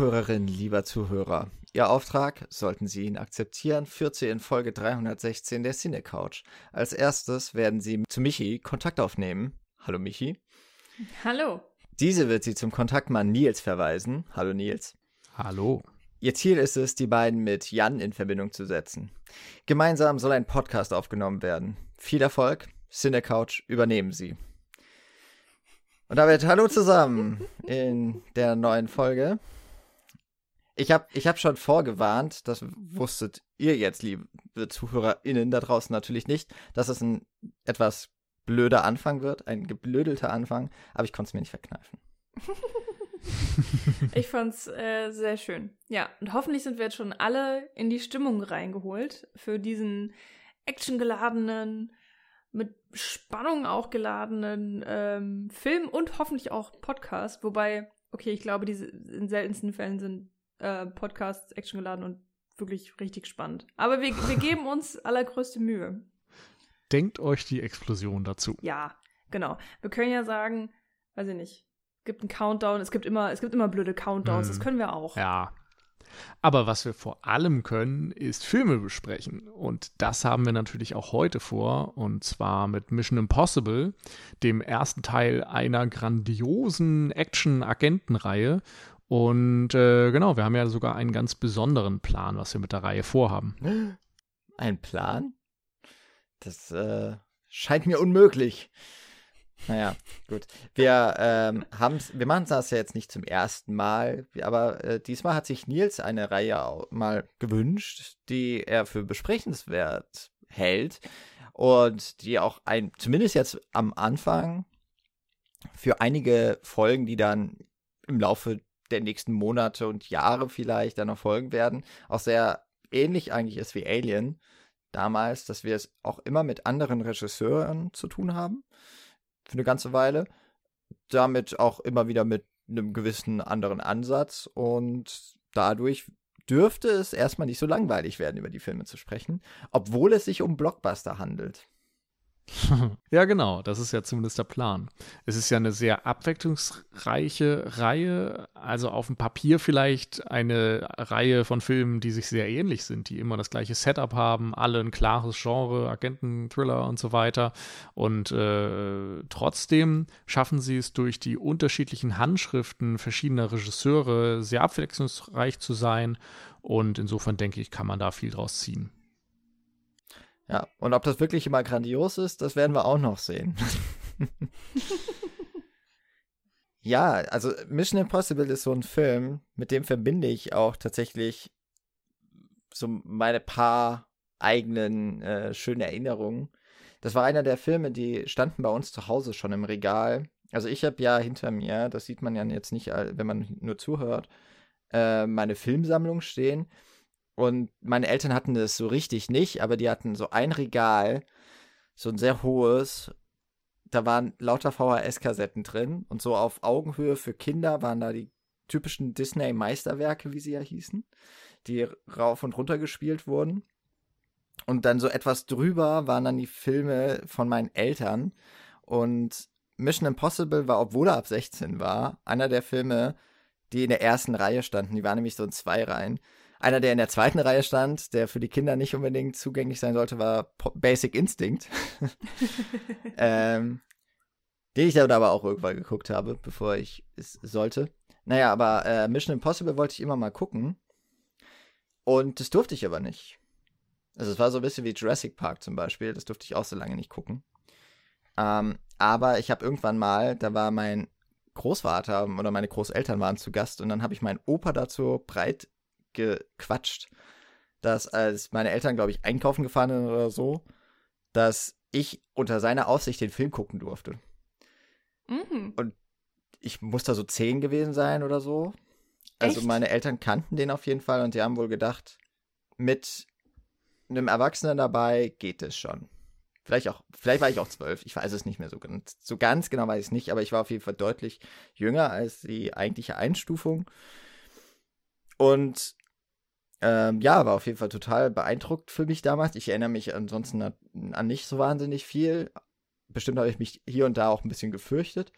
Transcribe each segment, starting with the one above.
Zuhörerin, lieber Zuhörer, Ihr Auftrag, sollten Sie ihn akzeptieren, führt Sie in Folge 316 der Cine Couch. Als erstes werden Sie zu Michi Kontakt aufnehmen. Hallo Michi. Hallo. Diese wird Sie zum Kontaktmann Nils verweisen. Hallo Nils. Hallo. Ihr Ziel ist es, die beiden mit Jan in Verbindung zu setzen. Gemeinsam soll ein Podcast aufgenommen werden. Viel Erfolg, Cine Couch, übernehmen Sie. Und damit hallo zusammen in der neuen Folge. Ich habe ich hab schon vorgewarnt, das wusstet ihr jetzt, liebe ZuhörerInnen da draußen natürlich nicht, dass es ein etwas blöder Anfang wird, ein geblödelter Anfang, aber ich konnte es mir nicht verkneifen. ich fand's äh, sehr schön. Ja, und hoffentlich sind wir jetzt schon alle in die Stimmung reingeholt für diesen actiongeladenen, mit Spannung auch geladenen ähm, Film und hoffentlich auch Podcast. Wobei, okay, ich glaube, diese in seltensten Fällen sind äh, Podcasts actiongeladen und wirklich richtig spannend. Aber wir, wir geben uns allergrößte Mühe. Denkt euch die Explosion dazu. Ja, genau. Wir können ja sagen, weiß ich nicht, es gibt einen Countdown, es gibt immer, es gibt immer blöde Countdowns, hm. das können wir auch. Ja. Aber was wir vor allem können, ist Filme besprechen. Und das haben wir natürlich auch heute vor. Und zwar mit Mission Impossible, dem ersten Teil einer grandiosen Action-Agentenreihe. Und äh, genau, wir haben ja sogar einen ganz besonderen Plan, was wir mit der Reihe vorhaben. Ein Plan? Das äh, scheint mir unmöglich. Naja, gut. Wir, ähm, wir machen das ja jetzt nicht zum ersten Mal, aber äh, diesmal hat sich Nils eine Reihe mal gewünscht, die er für besprechenswert hält und die auch ein, zumindest jetzt am Anfang für einige Folgen, die dann im Laufe der nächsten Monate und Jahre vielleicht dann noch folgen werden, auch sehr ähnlich eigentlich ist wie Alien damals, dass wir es auch immer mit anderen Regisseuren zu tun haben. Für eine ganze Weile. Damit auch immer wieder mit einem gewissen anderen Ansatz und dadurch dürfte es erstmal nicht so langweilig werden, über die Filme zu sprechen, obwohl es sich um Blockbuster handelt. ja, genau, das ist ja zumindest der Plan. Es ist ja eine sehr abwechslungsreiche Reihe, also auf dem Papier vielleicht eine Reihe von Filmen, die sich sehr ähnlich sind, die immer das gleiche Setup haben, alle ein klares Genre, Agenten, Thriller und so weiter. Und äh, trotzdem schaffen sie es durch die unterschiedlichen Handschriften verschiedener Regisseure sehr abwechslungsreich zu sein. Und insofern denke ich, kann man da viel draus ziehen. Ja, und ob das wirklich immer grandios ist, das werden wir auch noch sehen. ja, also Mission Impossible ist so ein Film, mit dem verbinde ich auch tatsächlich so meine paar eigenen äh, schönen Erinnerungen. Das war einer der Filme, die standen bei uns zu Hause schon im Regal. Also ich habe ja hinter mir, das sieht man ja jetzt nicht, wenn man nur zuhört, äh, meine Filmsammlung stehen. Und meine Eltern hatten das so richtig nicht, aber die hatten so ein Regal, so ein sehr hohes. Da waren lauter VHS-Kassetten drin und so auf Augenhöhe für Kinder waren da die typischen Disney-Meisterwerke, wie sie ja hießen, die rauf und runter gespielt wurden. Und dann so etwas drüber waren dann die Filme von meinen Eltern. Und Mission Impossible war, obwohl er ab 16 war, einer der Filme, die in der ersten Reihe standen. Die waren nämlich so in zwei Reihen. Einer, der in der zweiten Reihe stand, der für die Kinder nicht unbedingt zugänglich sein sollte, war Basic Instinct. ähm, den ich dann aber auch irgendwann geguckt habe, bevor ich es sollte. Naja, aber äh, Mission Impossible wollte ich immer mal gucken. Und das durfte ich aber nicht. Also es war so ein bisschen wie Jurassic Park zum Beispiel. Das durfte ich auch so lange nicht gucken. Ähm, aber ich habe irgendwann mal, da war mein Großvater oder meine Großeltern waren zu Gast und dann habe ich meinen Opa dazu breit gequatscht, dass als meine Eltern, glaube ich, einkaufen gefahren sind oder so, dass ich unter seiner Aufsicht den Film gucken durfte. Mhm. Und ich muss da so zehn gewesen sein oder so. Also Echt? meine Eltern kannten den auf jeden Fall und die haben wohl gedacht, mit einem Erwachsenen dabei geht es schon. Vielleicht auch, vielleicht war ich auch zwölf, ich weiß es nicht mehr so ganz, so ganz genau weiß ich es nicht, aber ich war auf jeden Fall deutlich jünger als die eigentliche Einstufung. Und ähm, ja, war auf jeden Fall total beeindruckt für mich damals. Ich erinnere mich ansonsten an, an nicht so wahnsinnig viel. Bestimmt habe ich mich hier und da auch ein bisschen gefürchtet.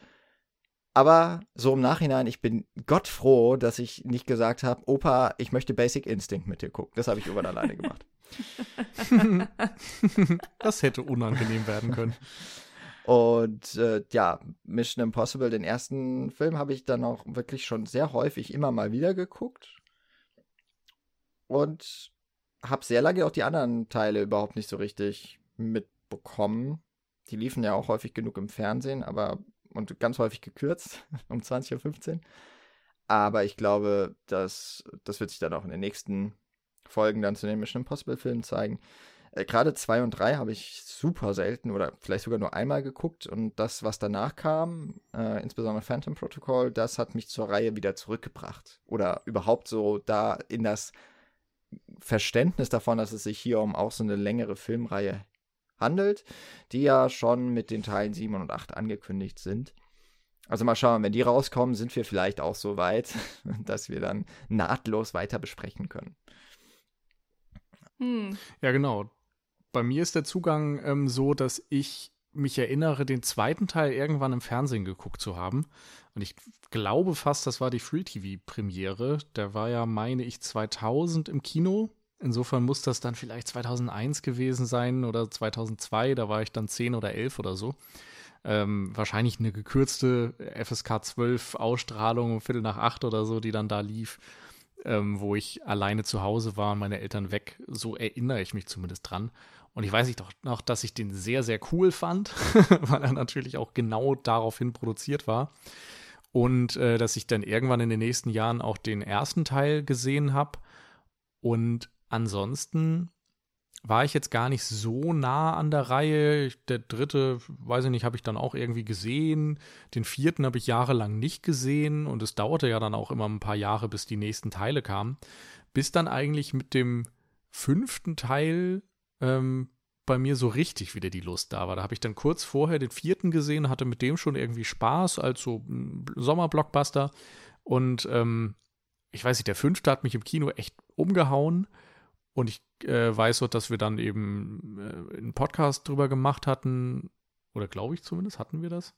Aber so im Nachhinein, ich bin Gott froh, dass ich nicht gesagt habe, Opa, ich möchte Basic Instinct mit dir gucken. Das habe ich irgendwann alleine gemacht. das hätte unangenehm werden können. Und äh, ja, Mission Impossible, den ersten Film, habe ich dann auch wirklich schon sehr häufig immer mal wieder geguckt. Und habe sehr lange auch die anderen Teile überhaupt nicht so richtig mitbekommen. Die liefen ja auch häufig genug im Fernsehen, aber und ganz häufig gekürzt um 20.15 Uhr. Aber ich glaube, dass das wird sich dann auch in den nächsten Folgen dann zu den Mission Impossible Filmen zeigen. Äh, Gerade 2 und 3 habe ich super selten oder vielleicht sogar nur einmal geguckt und das, was danach kam, äh, insbesondere Phantom Protocol, das hat mich zur Reihe wieder zurückgebracht. Oder überhaupt so da in das Verständnis davon, dass es sich hier um auch so eine längere Filmreihe handelt, die ja schon mit den Teilen 7 und 8 angekündigt sind. Also mal schauen, wenn die rauskommen, sind wir vielleicht auch so weit, dass wir dann nahtlos weiter besprechen können. Hm. Ja, genau. Bei mir ist der Zugang ähm, so, dass ich mich erinnere, den zweiten Teil irgendwann im Fernsehen geguckt zu haben. Und ich glaube fast, das war die Free-TV-Premiere. Der war ja, meine ich, 2000 im Kino. Insofern muss das dann vielleicht 2001 gewesen sein oder 2002. Da war ich dann 10 oder 11 oder so. Ähm, wahrscheinlich eine gekürzte FSK 12 Ausstrahlung um Viertel nach acht oder so, die dann da lief, ähm, wo ich alleine zu Hause war und meine Eltern weg. So erinnere ich mich zumindest dran. Und ich weiß nicht doch noch, dass ich den sehr, sehr cool fand, weil er natürlich auch genau daraufhin produziert war. Und äh, dass ich dann irgendwann in den nächsten Jahren auch den ersten Teil gesehen habe. Und ansonsten war ich jetzt gar nicht so nah an der Reihe. Der dritte, weiß ich nicht, habe ich dann auch irgendwie gesehen. Den vierten habe ich jahrelang nicht gesehen und es dauerte ja dann auch immer ein paar Jahre, bis die nächsten Teile kamen. Bis dann eigentlich mit dem fünften Teil ähm, bei mir so richtig wieder die Lust da war. Da habe ich dann kurz vorher den vierten gesehen, hatte mit dem schon irgendwie Spaß als so Sommerblockbuster. Und ähm, ich weiß nicht, der fünfte hat mich im Kino echt umgehauen. Und ich äh, weiß auch, dass wir dann eben äh, einen Podcast drüber gemacht hatten. Oder glaube ich zumindest, hatten wir das?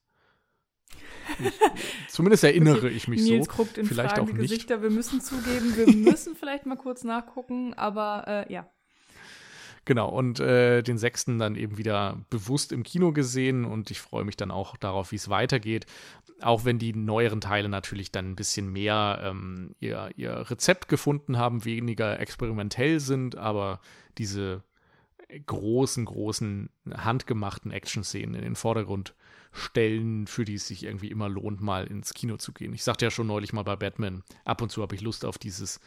Ich, zumindest erinnere ich mich Nils so. Guckt in vielleicht auch nicht. Gesichter. Wir müssen zugeben, wir müssen vielleicht mal kurz nachgucken, aber äh, ja. Genau, und äh, den sechsten dann eben wieder bewusst im Kino gesehen und ich freue mich dann auch darauf, wie es weitergeht. Auch wenn die neueren Teile natürlich dann ein bisschen mehr ähm, ihr, ihr Rezept gefunden haben, weniger experimentell sind, aber diese großen, großen handgemachten Action-Szenen in den Vordergrund stellen, für die es sich irgendwie immer lohnt, mal ins Kino zu gehen. Ich sagte ja schon neulich mal bei Batman, ab und zu habe ich Lust auf dieses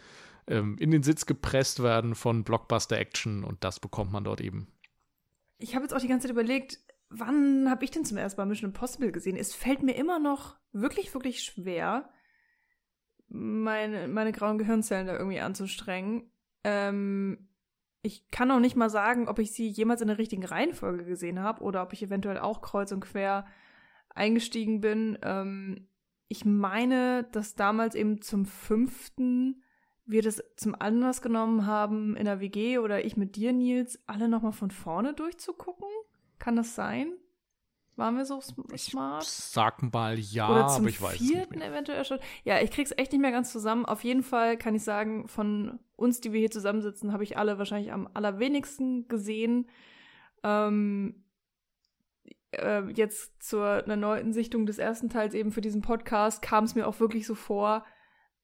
ähm, in den Sitz gepresst werden von Blockbuster-Action und das bekommt man dort eben. Ich habe jetzt auch die ganze Zeit überlegt, wann habe ich denn zum ersten Mal Mission Impossible gesehen? Es fällt mir immer noch wirklich, wirklich schwer, meine, meine grauen Gehirnzellen da irgendwie anzustrengen. Ähm, ich kann auch nicht mal sagen, ob ich sie jemals in der richtigen Reihenfolge gesehen habe oder ob ich eventuell auch kreuz und quer eingestiegen bin. Ähm, ich meine, dass damals eben zum fünften wir das zum Anlass genommen haben, in der WG oder ich mit dir, Nils, alle nochmal von vorne durchzugucken? Kann das sein? Waren wir so smart? Ich sag mal ja, Oder zum aber ich weiß vierten nicht mehr. eventuell schon. Ja, ich krieg's echt nicht mehr ganz zusammen. Auf jeden Fall kann ich sagen, von uns, die wir hier zusammensitzen, habe ich alle wahrscheinlich am allerwenigsten gesehen. Ähm, äh, jetzt zur erneuten Sichtung des ersten Teils eben für diesen Podcast kam es mir auch wirklich so vor,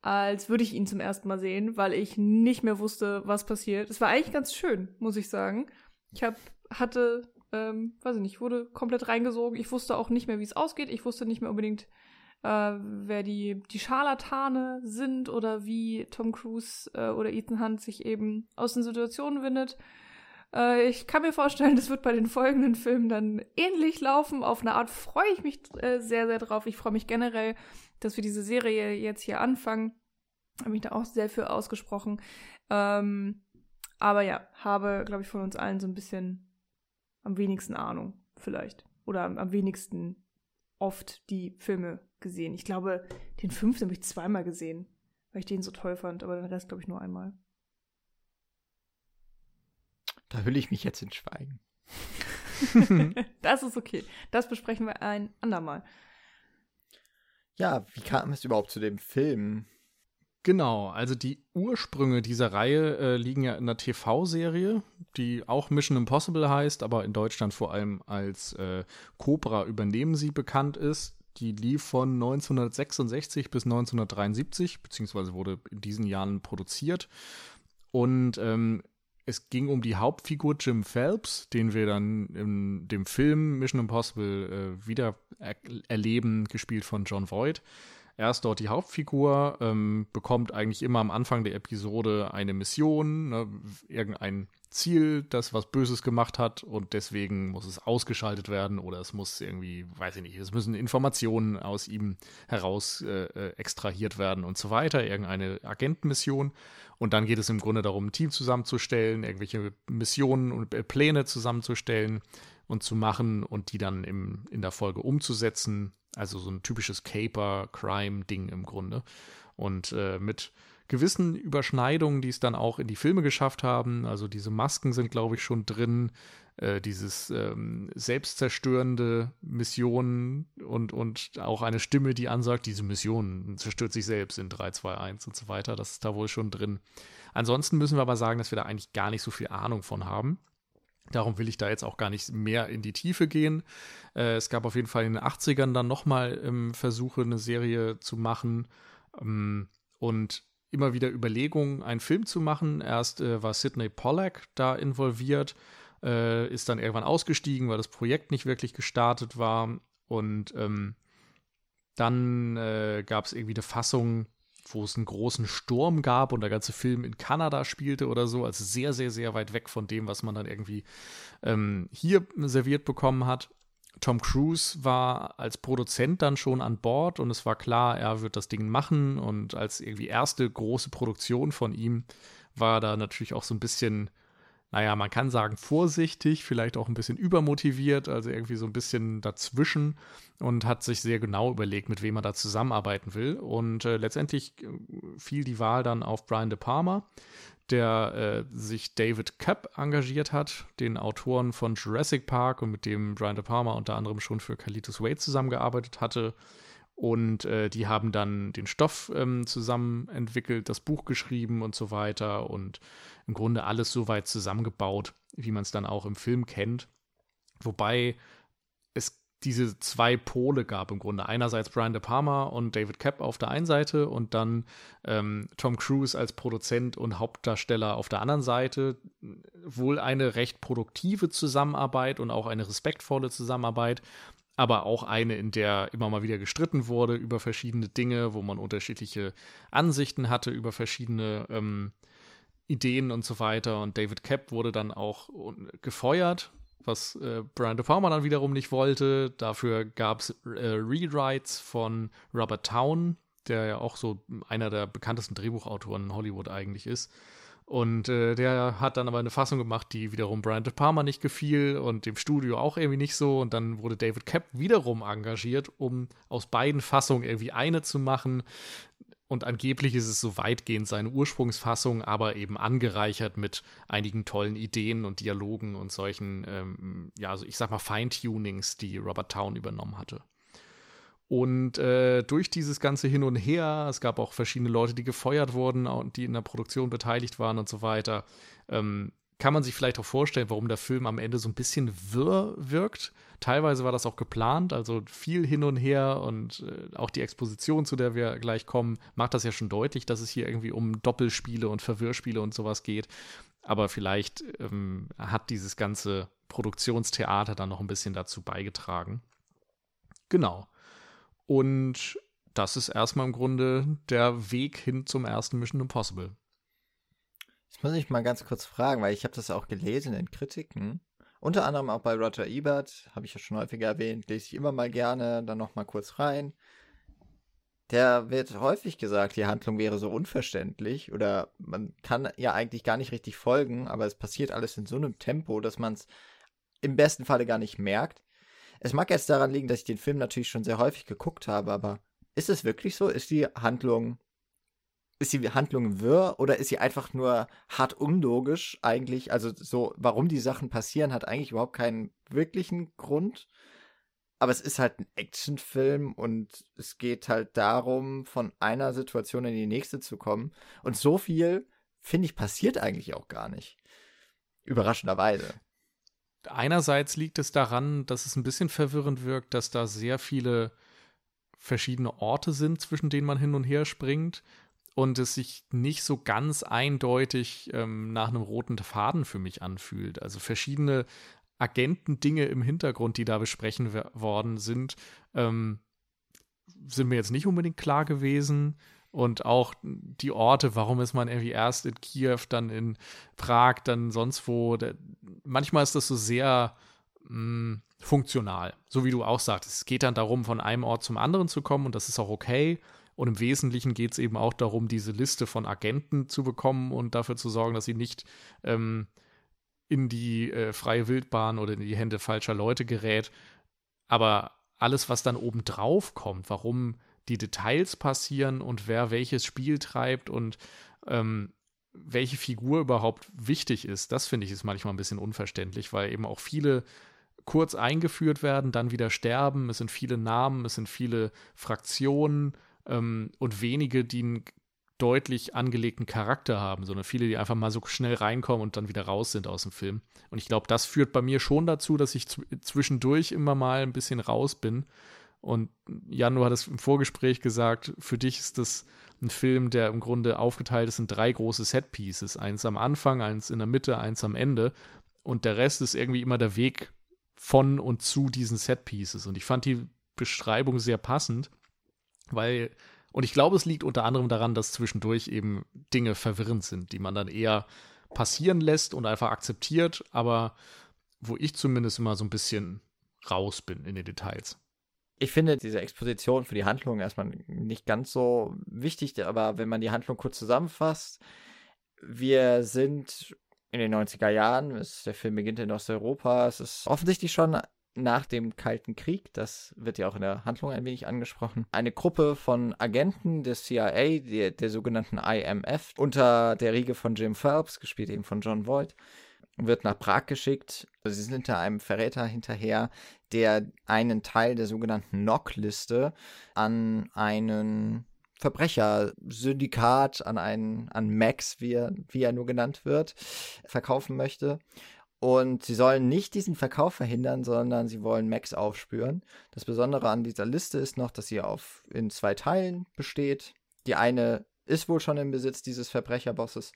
als würde ich ihn zum ersten Mal sehen, weil ich nicht mehr wusste, was passiert. Es war eigentlich ganz schön, muss ich sagen. Ich hab, hatte, ähm, weiß ich nicht, wurde komplett reingesogen. Ich wusste auch nicht mehr, wie es ausgeht. Ich wusste nicht mehr unbedingt, äh, wer die, die Scharlatane sind oder wie Tom Cruise äh, oder Ethan Hunt sich eben aus den Situationen windet. Äh, ich kann mir vorstellen, das wird bei den folgenden Filmen dann ähnlich laufen. Auf eine Art freue ich mich äh, sehr, sehr drauf. Ich freue mich generell dass wir diese Serie jetzt hier anfangen. Habe mich da auch sehr für ausgesprochen. Ähm, aber ja, habe, glaube ich, von uns allen so ein bisschen am wenigsten Ahnung, vielleicht. Oder am, am wenigsten oft die Filme gesehen. Ich glaube, den fünften habe ich zweimal gesehen, weil ich den so toll fand, aber den Rest, glaube ich, nur einmal. Da hülle ich mich jetzt in Schweigen. das ist okay. Das besprechen wir ein andermal. Ja, wie kam es überhaupt zu dem Film? Genau, also die Ursprünge dieser Reihe äh, liegen ja in einer TV-Serie, die auch Mission Impossible heißt, aber in Deutschland vor allem als äh, Cobra übernehmen sie bekannt ist. Die lief von 1966 bis 1973, beziehungsweise wurde in diesen Jahren produziert. Und ähm, es ging um die Hauptfigur Jim Phelps, den wir dann in dem Film Mission Impossible äh, wieder er erleben, gespielt von John Voight. Er ist dort die Hauptfigur, ähm, bekommt eigentlich immer am Anfang der Episode eine Mission, ne, irgendein Ziel, das was Böses gemacht hat und deswegen muss es ausgeschaltet werden oder es muss irgendwie, weiß ich nicht, es müssen Informationen aus ihm heraus äh, äh, extrahiert werden und so weiter, irgendeine Agentenmission. Und dann geht es im Grunde darum, ein Team zusammenzustellen, irgendwelche Missionen und äh, Pläne zusammenzustellen und zu machen und die dann im, in der Folge umzusetzen. Also so ein typisches Caper-Crime-Ding im Grunde. Und äh, mit gewissen Überschneidungen, die es dann auch in die Filme geschafft haben. Also diese Masken sind, glaube ich, schon drin. Äh, dieses ähm, selbstzerstörende Missionen und, und auch eine Stimme, die ansagt, diese Mission zerstört sich selbst in 3, 2, 1 und so weiter. Das ist da wohl schon drin. Ansonsten müssen wir aber sagen, dass wir da eigentlich gar nicht so viel Ahnung von haben. Darum will ich da jetzt auch gar nicht mehr in die Tiefe gehen. Äh, es gab auf jeden Fall in den 80ern dann nochmal ähm, Versuche, eine Serie zu machen. Ähm, und immer wieder Überlegungen, einen Film zu machen. Erst äh, war Sidney Pollack da involviert, äh, ist dann irgendwann ausgestiegen, weil das Projekt nicht wirklich gestartet war. Und ähm, dann äh, gab es irgendwie eine Fassung, wo es einen großen Sturm gab und der ganze Film in Kanada spielte oder so. Also sehr, sehr, sehr weit weg von dem, was man dann irgendwie ähm, hier serviert bekommen hat. Tom Cruise war als Produzent dann schon an Bord und es war klar, er wird das Ding machen. Und als irgendwie erste große Produktion von ihm war da natürlich auch so ein bisschen, naja, man kann sagen vorsichtig, vielleicht auch ein bisschen übermotiviert, also irgendwie so ein bisschen dazwischen und hat sich sehr genau überlegt, mit wem er da zusammenarbeiten will. Und äh, letztendlich äh, fiel die Wahl dann auf Brian De Palma, der äh, sich David Kapp engagiert hat, den Autoren von Jurassic Park und mit dem Brian De Palma unter anderem schon für Carlitos Wade zusammengearbeitet hatte. Und äh, die haben dann den Stoff ähm, zusammen entwickelt, das Buch geschrieben und so weiter und im Grunde alles so weit zusammengebaut, wie man es dann auch im Film kennt. Wobei diese zwei Pole gab im Grunde. Einerseits Brian De Palma und David Kapp auf der einen Seite und dann ähm, Tom Cruise als Produzent und Hauptdarsteller auf der anderen Seite. Wohl eine recht produktive Zusammenarbeit und auch eine respektvolle Zusammenarbeit, aber auch eine, in der immer mal wieder gestritten wurde über verschiedene Dinge, wo man unterschiedliche Ansichten hatte über verschiedene ähm, Ideen und so weiter. Und David Kapp wurde dann auch gefeuert was äh, Brian De Palma dann wiederum nicht wollte. Dafür gab es äh, Rewrites von Robert Town, der ja auch so einer der bekanntesten Drehbuchautoren in Hollywood eigentlich ist. Und äh, der hat dann aber eine Fassung gemacht, die wiederum Brian De Palma nicht gefiel und dem Studio auch irgendwie nicht so. Und dann wurde David Kapp wiederum engagiert, um aus beiden Fassungen irgendwie eine zu machen. Und angeblich ist es so weitgehend seine Ursprungsfassung, aber eben angereichert mit einigen tollen Ideen und Dialogen und solchen, ähm, ja, also ich sag mal Feintunings, die Robert Town übernommen hatte. Und äh, durch dieses ganze Hin und Her, es gab auch verschiedene Leute, die gefeuert wurden und die in der Produktion beteiligt waren und so weiter, ähm, kann man sich vielleicht auch vorstellen, warum der Film am Ende so ein bisschen wirr wirkt. Teilweise war das auch geplant, also viel hin und her und äh, auch die Exposition, zu der wir gleich kommen, macht das ja schon deutlich, dass es hier irgendwie um Doppelspiele und Verwirrspiele und sowas geht. Aber vielleicht ähm, hat dieses ganze Produktionstheater dann noch ein bisschen dazu beigetragen. Genau. Und das ist erstmal im Grunde der Weg hin zum ersten Mission Impossible. Jetzt muss ich mal ganz kurz fragen, weil ich habe das auch gelesen in Kritiken. Unter anderem auch bei Roger Ebert, habe ich ja schon häufiger erwähnt, lese ich immer mal gerne, dann noch mal kurz rein. Der wird häufig gesagt, die Handlung wäre so unverständlich oder man kann ja eigentlich gar nicht richtig folgen, aber es passiert alles in so einem Tempo, dass man es im besten Falle gar nicht merkt. Es mag jetzt daran liegen, dass ich den Film natürlich schon sehr häufig geguckt habe, aber ist es wirklich so? Ist die Handlung ist die Handlung wirr oder ist sie einfach nur hart unlogisch eigentlich? Also so, warum die Sachen passieren, hat eigentlich überhaupt keinen wirklichen Grund. aber es ist halt ein Actionfilm und es geht halt darum, von einer Situation in die nächste zu kommen. Und so viel, finde ich, passiert eigentlich auch gar nicht. Überraschenderweise. Einerseits liegt es daran, dass es ein bisschen verwirrend wirkt, dass da sehr viele verschiedene Orte sind, zwischen denen man hin und her springt und es sich nicht so ganz eindeutig ähm, nach einem roten Faden für mich anfühlt. Also verschiedene Agentendinge im Hintergrund, die da besprechen worden sind, ähm, sind mir jetzt nicht unbedingt klar gewesen. Und auch die Orte, warum ist man irgendwie erst in Kiew, dann in Prag, dann sonst wo. Manchmal ist das so sehr mh, hm, funktional. So wie du auch sagst. Es geht dann darum, von einem Ort zum anderen zu kommen und das ist auch okay. Und im Wesentlichen geht es eben auch darum, diese Liste von Agenten zu bekommen und dafür zu sorgen, dass sie nicht ähm, in die äh, freie Wildbahn oder in die Hände falscher Leute gerät. Aber alles, was dann obendrauf kommt, warum die Details passieren und wer welches Spiel treibt und ähm, welche Figur überhaupt wichtig ist, das finde ich ist manchmal ein bisschen unverständlich, weil eben auch viele kurz eingeführt werden, dann wieder sterben. Es sind viele Namen, es sind viele Fraktionen ähm, und wenige, die einen deutlich angelegten Charakter haben, sondern viele, die einfach mal so schnell reinkommen und dann wieder raus sind aus dem Film. Und ich glaube, das führt bei mir schon dazu, dass ich zwischendurch immer mal ein bisschen raus bin. Und Jan, du hattest im Vorgespräch gesagt, für dich ist das ein Film, der im Grunde aufgeteilt ist in drei große Set-Pieces. Eins am Anfang, eins in der Mitte, eins am Ende. Und der Rest ist irgendwie immer der Weg von und zu diesen Set-Pieces. Und ich fand die Beschreibung sehr passend, weil und ich glaube, es liegt unter anderem daran, dass zwischendurch eben Dinge verwirrend sind, die man dann eher passieren lässt und einfach akzeptiert, aber wo ich zumindest immer so ein bisschen raus bin in den Details. Ich finde diese Exposition für die Handlung erstmal nicht ganz so wichtig, aber wenn man die Handlung kurz zusammenfasst, wir sind in den 90er Jahren, der Film beginnt in Osteuropa, es ist offensichtlich schon nach dem Kalten Krieg, das wird ja auch in der Handlung ein wenig angesprochen, eine Gruppe von Agenten des CIA, der, der sogenannten IMF, unter der Riege von Jim Phelps, gespielt eben von John Voight, wird nach Prag geschickt. Sie sind hinter einem Verräter hinterher, der einen Teil der sogenannten NOC-Liste an einen Verbrechersyndikat, an einen, an Max, wie er, wie er nur genannt wird, verkaufen möchte. Und sie sollen nicht diesen Verkauf verhindern, sondern sie wollen Max aufspüren. Das Besondere an dieser Liste ist noch, dass sie auf, in zwei Teilen besteht. Die eine ist wohl schon im Besitz dieses Verbrecherbosses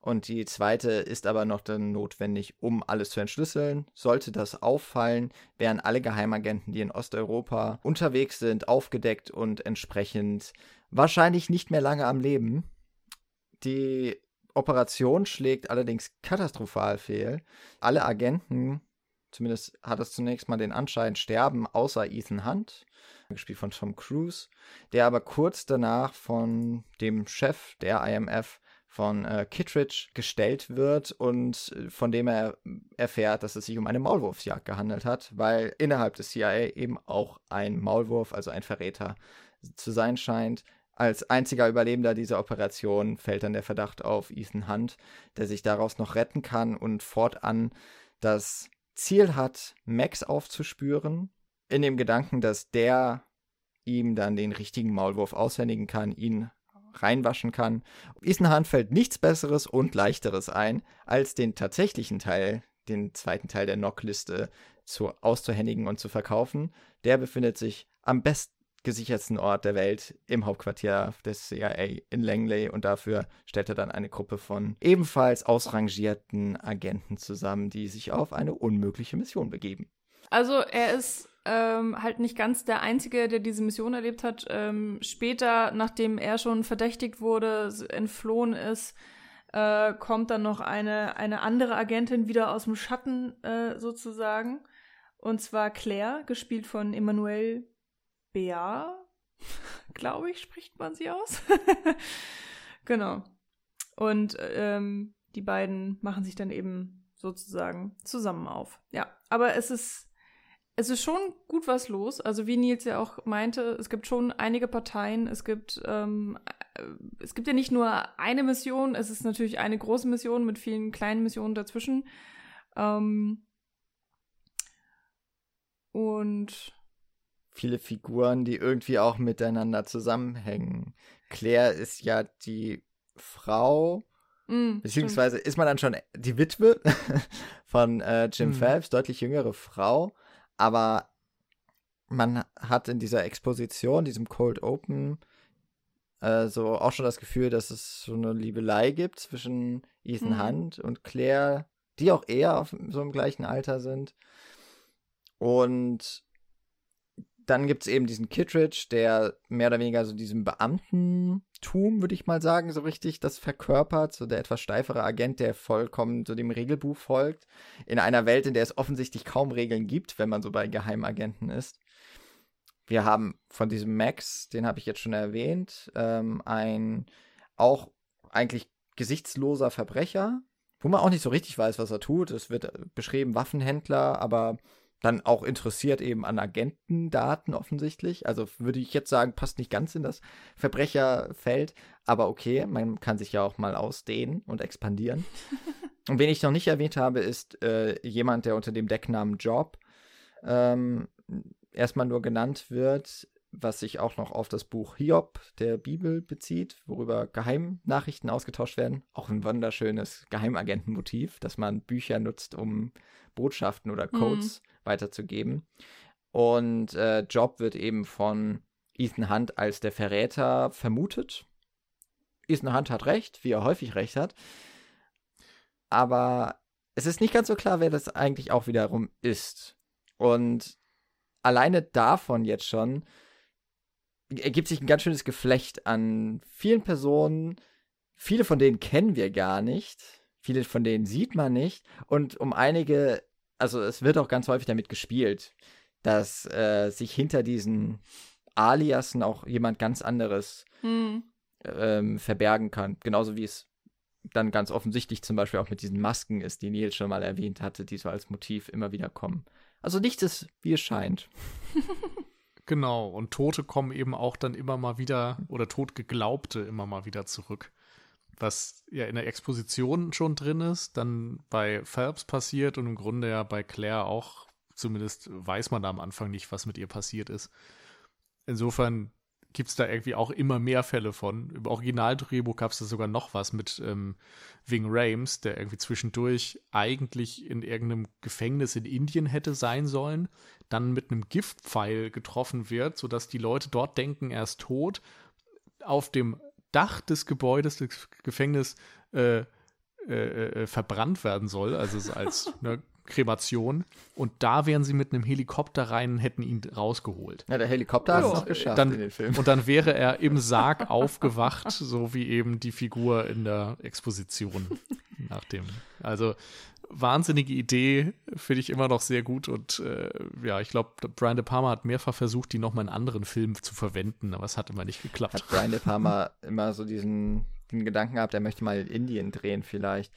und die zweite ist aber noch dann notwendig, um alles zu entschlüsseln. Sollte das auffallen, werden alle Geheimagenten, die in Osteuropa unterwegs sind, aufgedeckt und entsprechend wahrscheinlich nicht mehr lange am Leben. Die Operation schlägt allerdings katastrophal fehl. Alle Agenten, zumindest hat es zunächst mal den Anschein, sterben, außer Ethan Hunt, gespielt von Tom Cruise, der aber kurz danach von dem Chef der IMF von äh, Kittredge gestellt wird und äh, von dem er erfährt, dass es sich um eine Maulwurfsjagd gehandelt hat, weil innerhalb des CIA eben auch ein Maulwurf, also ein Verräter, zu sein scheint, als einziger Überlebender dieser Operation fällt dann der Verdacht auf Ethan Hunt, der sich daraus noch retten kann und fortan das Ziel hat, Max aufzuspüren, in dem Gedanken, dass der ihm dann den richtigen Maulwurf aushändigen kann, ihn reinwaschen kann. Hunt fällt nichts Besseres und Leichteres ein, als den tatsächlichen Teil, den zweiten Teil der Knockliste zu, auszuhändigen und zu verkaufen. Der befindet sich am besten Ort der Welt im Hauptquartier des CIA in Langley und dafür stellt er dann eine Gruppe von ebenfalls ausrangierten Agenten zusammen, die sich auf eine unmögliche Mission begeben. Also er ist ähm, halt nicht ganz der Einzige, der diese Mission erlebt hat. Ähm, später, nachdem er schon verdächtigt wurde, entflohen ist, äh, kommt dann noch eine, eine andere Agentin wieder aus dem Schatten äh, sozusagen. Und zwar Claire, gespielt von Emmanuel Bea, glaube ich, spricht man sie aus. genau. Und ähm, die beiden machen sich dann eben sozusagen zusammen auf. Ja, aber es ist es ist schon gut was los. Also wie Nils ja auch meinte, es gibt schon einige Parteien. Es gibt ähm, äh, es gibt ja nicht nur eine Mission. Es ist natürlich eine große Mission mit vielen kleinen Missionen dazwischen. Ähm, und viele Figuren, die irgendwie auch miteinander zusammenhängen. Claire ist ja die Frau, mm, beziehungsweise stimmt. ist man dann schon die Witwe von äh, Jim mm. Phelps, deutlich jüngere Frau, aber man hat in dieser Exposition, diesem Cold Open, äh, so auch schon das Gefühl, dass es so eine Liebelei gibt zwischen Ethan mhm. Hunt und Claire, die auch eher auf so im gleichen Alter sind. Und dann gibt es eben diesen Kittredge, der mehr oder weniger so diesem Beamtentum, würde ich mal sagen, so richtig das verkörpert, so der etwas steifere Agent, der vollkommen so dem Regelbuch folgt, in einer Welt, in der es offensichtlich kaum Regeln gibt, wenn man so bei Geheimagenten ist. Wir haben von diesem Max, den habe ich jetzt schon erwähnt, ähm, ein auch eigentlich gesichtsloser Verbrecher, wo man auch nicht so richtig weiß, was er tut. Es wird beschrieben Waffenhändler, aber dann auch interessiert eben an Agentendaten offensichtlich. Also würde ich jetzt sagen, passt nicht ganz in das Verbrecherfeld, aber okay, man kann sich ja auch mal ausdehnen und expandieren. und wen ich noch nicht erwähnt habe, ist äh, jemand, der unter dem Decknamen Job ähm, erstmal nur genannt wird, was sich auch noch auf das Buch Hiob der Bibel bezieht, worüber Geheimnachrichten ausgetauscht werden. Auch ein wunderschönes Geheimagentenmotiv, dass man Bücher nutzt, um Botschaften oder Codes mhm. weiterzugeben. Und äh, Job wird eben von Ethan Hunt als der Verräter vermutet. Ethan Hunt hat recht, wie er häufig recht hat. Aber es ist nicht ganz so klar, wer das eigentlich auch wiederum ist. Und alleine davon jetzt schon ergibt sich ein ganz schönes Geflecht an vielen Personen. Viele von denen kennen wir gar nicht. Viele von denen sieht man nicht. Und um einige, also es wird auch ganz häufig damit gespielt, dass äh, sich hinter diesen Aliasen auch jemand ganz anderes hm. ähm, verbergen kann. Genauso wie es dann ganz offensichtlich zum Beispiel auch mit diesen Masken ist, die Nils schon mal erwähnt hatte, die so als Motiv immer wieder kommen. Also nichts ist, wie es scheint. genau, und Tote kommen eben auch dann immer mal wieder, oder Totgeglaubte immer mal wieder zurück. Was ja in der Exposition schon drin ist, dann bei Phelps passiert und im Grunde ja bei Claire auch, zumindest weiß man da am Anfang nicht, was mit ihr passiert ist. Insofern gibt es da irgendwie auch immer mehr Fälle von. Im Originaldrehbuch gab es da sogar noch was mit ähm, Ving Rames, der irgendwie zwischendurch eigentlich in irgendeinem Gefängnis in Indien hätte sein sollen, dann mit einem Giftpfeil getroffen wird, sodass die Leute dort denken, er ist tot. Auf dem Dach des Gebäudes des Gefängnisses äh, äh, äh, verbrannt werden soll, also als ne, Kremation und da wären sie mit einem Helikopter rein und hätten ihn rausgeholt. Ja, der Helikopter hat es noch geschafft dann, in den Film. Und dann wäre er im Sarg aufgewacht, so wie eben die Figur in der Exposition nach dem. Also wahnsinnige Idee, finde ich immer noch sehr gut und äh, ja, ich glaube, Brian De Palma hat mehrfach versucht, die nochmal in anderen Filmen zu verwenden, aber es hat immer nicht geklappt. Hat Brian De Palma immer so diesen den Gedanken gehabt, er möchte mal in Indien drehen vielleicht.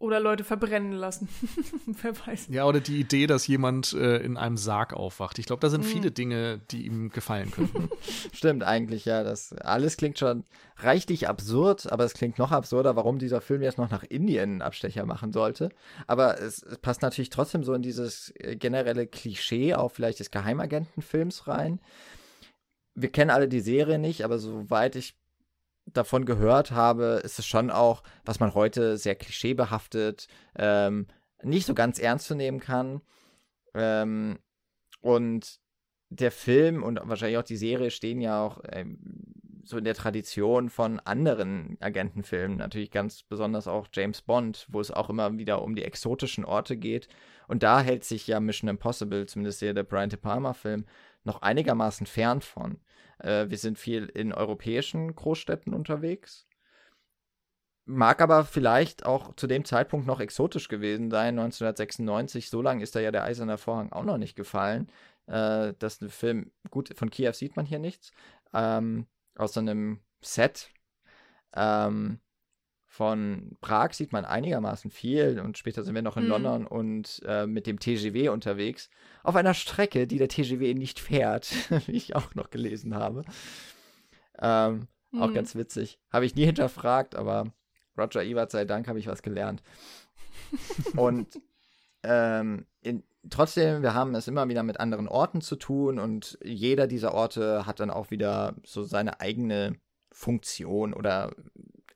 Oder Leute verbrennen lassen. Wer weiß. Ja, oder die Idee, dass jemand äh, in einem Sarg aufwacht. Ich glaube, da sind mhm. viele Dinge, die ihm gefallen könnten. Stimmt eigentlich, ja. Das alles klingt schon reichlich absurd, aber es klingt noch absurder, warum dieser Film jetzt noch nach Indien einen Abstecher machen sollte. Aber es, es passt natürlich trotzdem so in dieses äh, generelle Klischee auch vielleicht des Geheimagentenfilms rein. Wir kennen alle die Serie nicht, aber soweit ich davon gehört habe, ist es schon auch, was man heute sehr klischeebehaftet, ähm, nicht so ganz ernst zu nehmen kann. Ähm, und der Film und wahrscheinlich auch die Serie stehen ja auch ähm, so in der Tradition von anderen Agentenfilmen, natürlich ganz besonders auch James Bond, wo es auch immer wieder um die exotischen Orte geht. Und da hält sich ja Mission Impossible, zumindest der Brian De Palma-Film, noch einigermaßen fern von. Äh, wir sind viel in europäischen Großstädten unterwegs. Mag aber vielleicht auch zu dem Zeitpunkt noch exotisch gewesen sein, 1996. So lange ist da ja der Eiserne Vorhang auch noch nicht gefallen. Äh, das ist ein Film, gut, von Kiew sieht man hier nichts. Ähm, aus so einem Set. Ähm, von Prag sieht man einigermaßen viel und später sind wir noch in hm. London und äh, mit dem TGW unterwegs. Auf einer Strecke, die der TGW nicht fährt, wie ich auch noch gelesen habe. Ähm, hm. Auch ganz witzig. Habe ich nie hinterfragt, aber Roger Ebert sei Dank habe ich was gelernt. und ähm, in trotzdem, wir haben es immer wieder mit anderen Orten zu tun und jeder dieser Orte hat dann auch wieder so seine eigene Funktion oder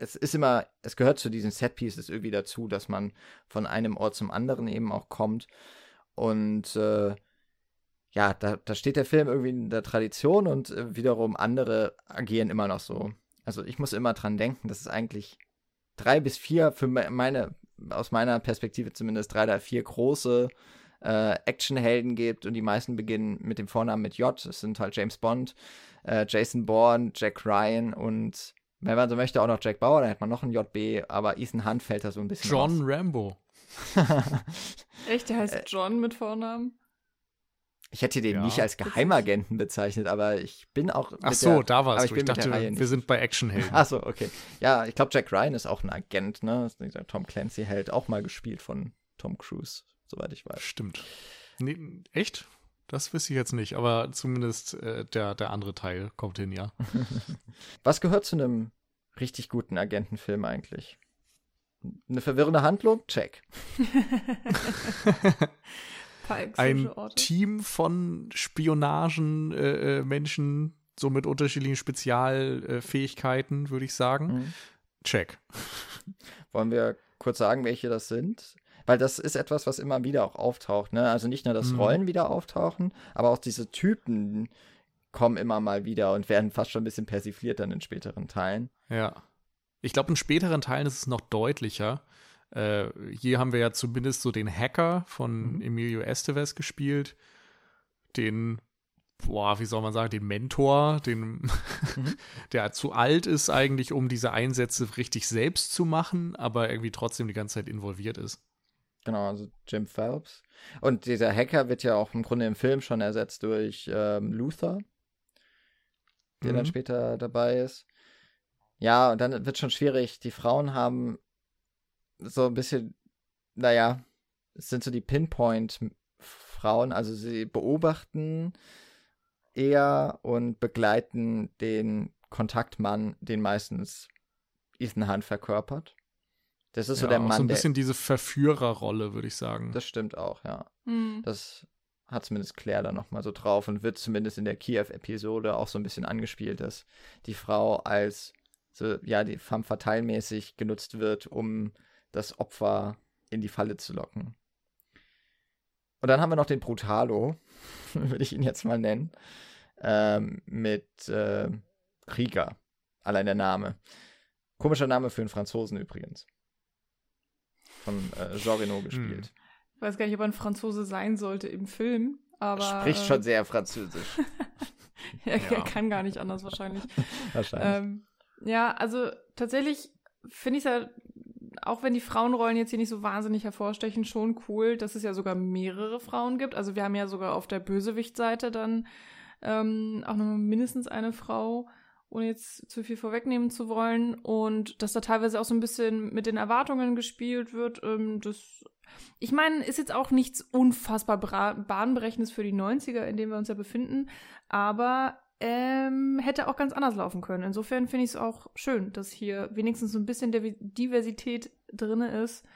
es ist immer, es gehört zu diesen Setpieces irgendwie dazu, dass man von einem Ort zum anderen eben auch kommt. Und äh, ja, da, da steht der Film irgendwie in der Tradition und äh, wiederum andere agieren immer noch so. Also ich muss immer dran denken, dass es eigentlich drei bis vier, für meine, aus meiner Perspektive zumindest drei oder vier große äh, Actionhelden gibt und die meisten beginnen mit dem Vornamen mit J. Es sind halt James Bond, äh, Jason Bourne, Jack Ryan und wenn man so möchte auch noch Jack Bauer, dann hätte man noch einen JB, aber Ethan Hunt fällt da so ein bisschen John raus. Rambo. Echt, der heißt Äh, John mit Vornamen? Ich hätte den Ja, nicht als Geheimagenten bezeichnet, aber ich bin auch. Ach so, der, da warst ich du. Ich dachte, wir nicht. sind bei Actionhelden. Ach so, okay. Ja, ich glaube, Jack Ryan ist auch ein Agent, ne? Dieser Tom Clancy-Held, auch mal gespielt von Tom Cruise, soweit ich weiß. Stimmt. Nee, echt? Das wüsste ich jetzt nicht, aber zumindest äh, der, der andere Teil kommt hin, ja. Was gehört zu einem richtig guten Agentenfilm eigentlich? Eine verwirrende Handlung? Check. Ein. Team von Spionagen, äh, äh, Menschen, so mit unterschiedlichen Spezialfähigkeiten, würde ich sagen. Mhm. Check. Wollen wir kurz sagen, welche das sind? Weil das ist etwas, was immer wieder auch auftaucht, ne? Also nicht nur, dass Mhm. Rollen wieder auftauchen, aber auch diese Typen kommen immer mal wieder und werden fast schon ein bisschen persifliert dann in späteren Teilen. Ja. Ich glaube, in späteren Teilen ist es noch deutlicher. Äh, hier haben wir ja zumindest so den Hacker von Mhm. Emilio Estevez gespielt. Den, boah, wie soll man sagen, den Mentor, den, Mhm. der zu alt ist eigentlich, um diese Einsätze richtig selbst zu machen, aber irgendwie trotzdem die ganze Zeit involviert ist. Genau, also Jim Phelps. Und dieser Hacker wird ja auch im Grunde im Film schon ersetzt durch ähm, Luther, der dann Mhm. später dabei ist. Ja, und dann wird schon schwierig. Die Frauen haben so ein bisschen, naja, es sind so die Pinpoint-Frauen, also sie beobachten eher und begleiten den Kontaktmann, den meistens Ethan Hunt verkörpert. Das ist so ja, der auch Mann, so ein der bisschen diese Verführerrolle, würde ich sagen. das stimmt auch, ja. Hm. Das hat zumindest Claire dann nochmal so drauf und wird zumindest in der Kiew-Episode auch so ein bisschen angespielt, dass die Frau als so, ja, die femme fatale mäßig genutzt wird, um das Opfer in die Falle zu locken. Und dann haben wir noch den Brutalo, würde ich ihn jetzt mal nennen, ähm, mit äh, Krieger. Allein der Name. Komischer Name für einen Franzosen übrigens. Von äh, Jean Reno gespielt. Ich weiß gar nicht, ob er ein Franzose sein sollte im Film, aber. Spricht äh, schon sehr französisch. er, Ja. er kann gar nicht anders wahrscheinlich. Wahrscheinlich. ähm, ja, also tatsächlich finde ich es ja, auch wenn die Frauenrollen jetzt hier nicht so wahnsinnig hervorstechen, schon cool, dass es ja sogar mehrere Frauen gibt. Also wir haben ja sogar auf der Bösewicht-Seite dann ähm, auch noch mindestens eine Frau, ohne jetzt zu viel vorwegnehmen zu wollen. Und dass da teilweise auch so ein bisschen mit den Erwartungen gespielt wird. Ähm, das, ich meine, ist jetzt auch nichts unfassbar bahnbrechendes für die 90er, in denen wir uns ja befinden. Aber ähm, hätte auch ganz anders laufen können. Insofern finde ich es auch schön, dass hier wenigstens so ein bisschen Div- Diversität drin ist.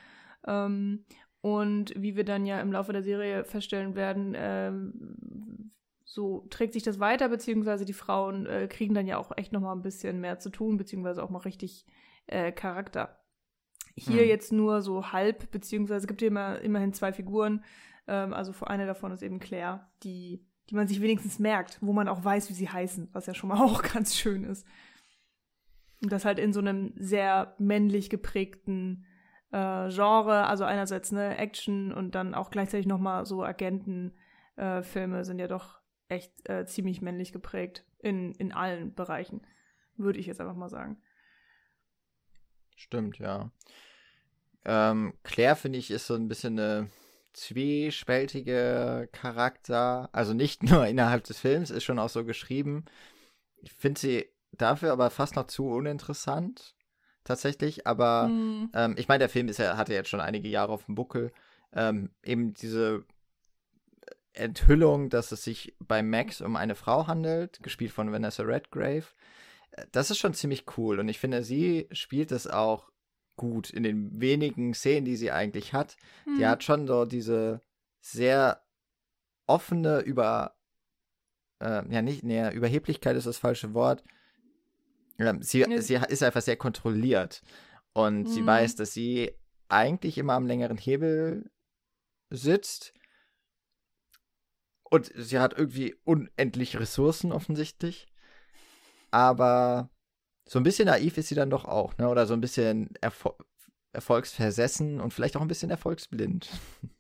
Ähm, und wie wir dann ja im Laufe der Serie feststellen werden, ähm, so trägt sich das weiter, beziehungsweise die Frauen äh, kriegen dann ja auch echt noch mal ein bisschen mehr zu tun, beziehungsweise auch mal richtig äh, Charakter. Hier Hm. jetzt nur so halb, beziehungsweise es gibt hier immer, immerhin zwei Figuren. Ähm, also eine davon ist eben Claire, die, die man sich wenigstens merkt, wo man auch weiß, wie sie heißen, was ja schon mal auch ganz schön ist. Und das halt in so einem sehr männlich geprägten äh, Genre, also einerseits ne Action und dann auch gleichzeitig noch mal so Agentenfilme äh, sind ja doch echt äh, ziemlich männlich geprägt in, in allen Bereichen, würde ich jetzt einfach mal sagen. Stimmt, ja. Ähm, Claire, finde ich, ist so ein bisschen eine zwiespältige Charakter. Also nicht nur innerhalb des Films, ist schon auch so geschrieben. Ich finde sie dafür aber fast noch zu uninteressant. Tatsächlich. Aber Hm. ähm, ich meine, der Film ist ja, hatte jetzt schon einige Jahre auf dem Buckel. Ähm, eben diese Enthüllung, dass es sich bei Max um eine Frau handelt, gespielt von Vanessa Redgrave. Äh, Das ist schon ziemlich cool und ich finde, sie spielt es auch gut in den wenigen Szenen, die sie eigentlich hat. Die Hm. hat schon so diese sehr offene über, äh, ja nicht, nee, Überheblichkeit ist das falsche Wort. Ähm, sie, ja. sie ist einfach sehr kontrolliert und mhm. sie weiß, dass sie eigentlich immer am längeren Hebel sitzt und sie hat irgendwie unendlich Ressourcen offensichtlich. Aber so ein bisschen naiv ist sie dann doch auch, ne? Oder so ein bisschen Erfol erfolgsversessen und vielleicht auch ein bisschen erfolgsblind.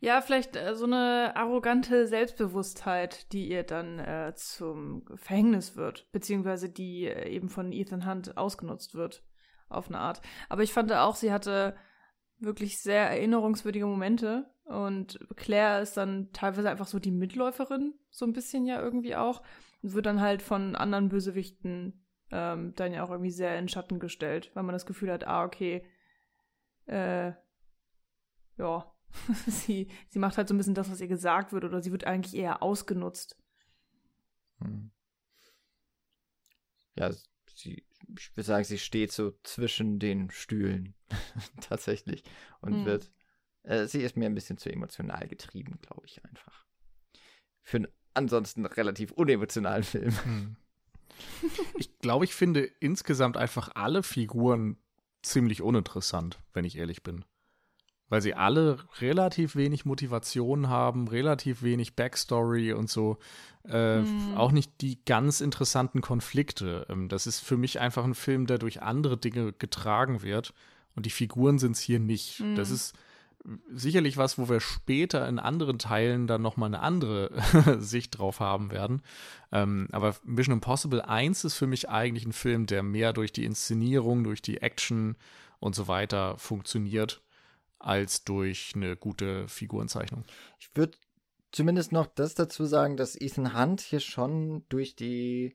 Ja, vielleicht äh, so eine arrogante Selbstbewusstheit, die ihr dann äh, zum Verhängnis wird, beziehungsweise die äh, eben von Ethan Hunt ausgenutzt wird, auf eine Art. Aber ich fand auch, sie hatte wirklich sehr erinnerungswürdige Momente und Claire ist dann teilweise einfach so die Mitläuferin, so ein bisschen ja irgendwie auch, und wird dann halt von anderen Bösewichten ähm, dann ja auch irgendwie sehr in Schatten gestellt, weil man das Gefühl hat, ah, okay, äh, ja, sie, sie macht halt so ein bisschen das, was ihr gesagt wird, oder sie wird eigentlich eher ausgenutzt. Hm. Ja, sie, ich würde sagen, sie steht so zwischen den Stühlen, tatsächlich, und hm. wird, äh, sie ist mir ein bisschen zu emotional getrieben, glaube ich, einfach. Für einen ansonsten relativ unemotionalen Film. Hm. Ich glaube, ich finde insgesamt einfach alle Figuren ziemlich uninteressant, wenn ich ehrlich bin. Weil sie alle relativ wenig Motivation haben, relativ wenig Backstory und so. Äh, mm. Auch nicht die ganz interessanten Konflikte. Ähm, das ist für mich einfach ein Film, der durch andere Dinge getragen wird. Und die Figuren sind es hier nicht. Mm. Das ist sicherlich was, wo wir später in anderen Teilen dann nochmal eine andere Sicht drauf haben werden. Ähm, aber Mission Impossible 1 ist für mich eigentlich ein Film, der mehr durch die Inszenierung, durch die Action und so weiter funktioniert, als durch eine gute Figurenzeichnung. Ich würde zumindest noch das dazu sagen, dass Ethan Hunt hier schon durch die,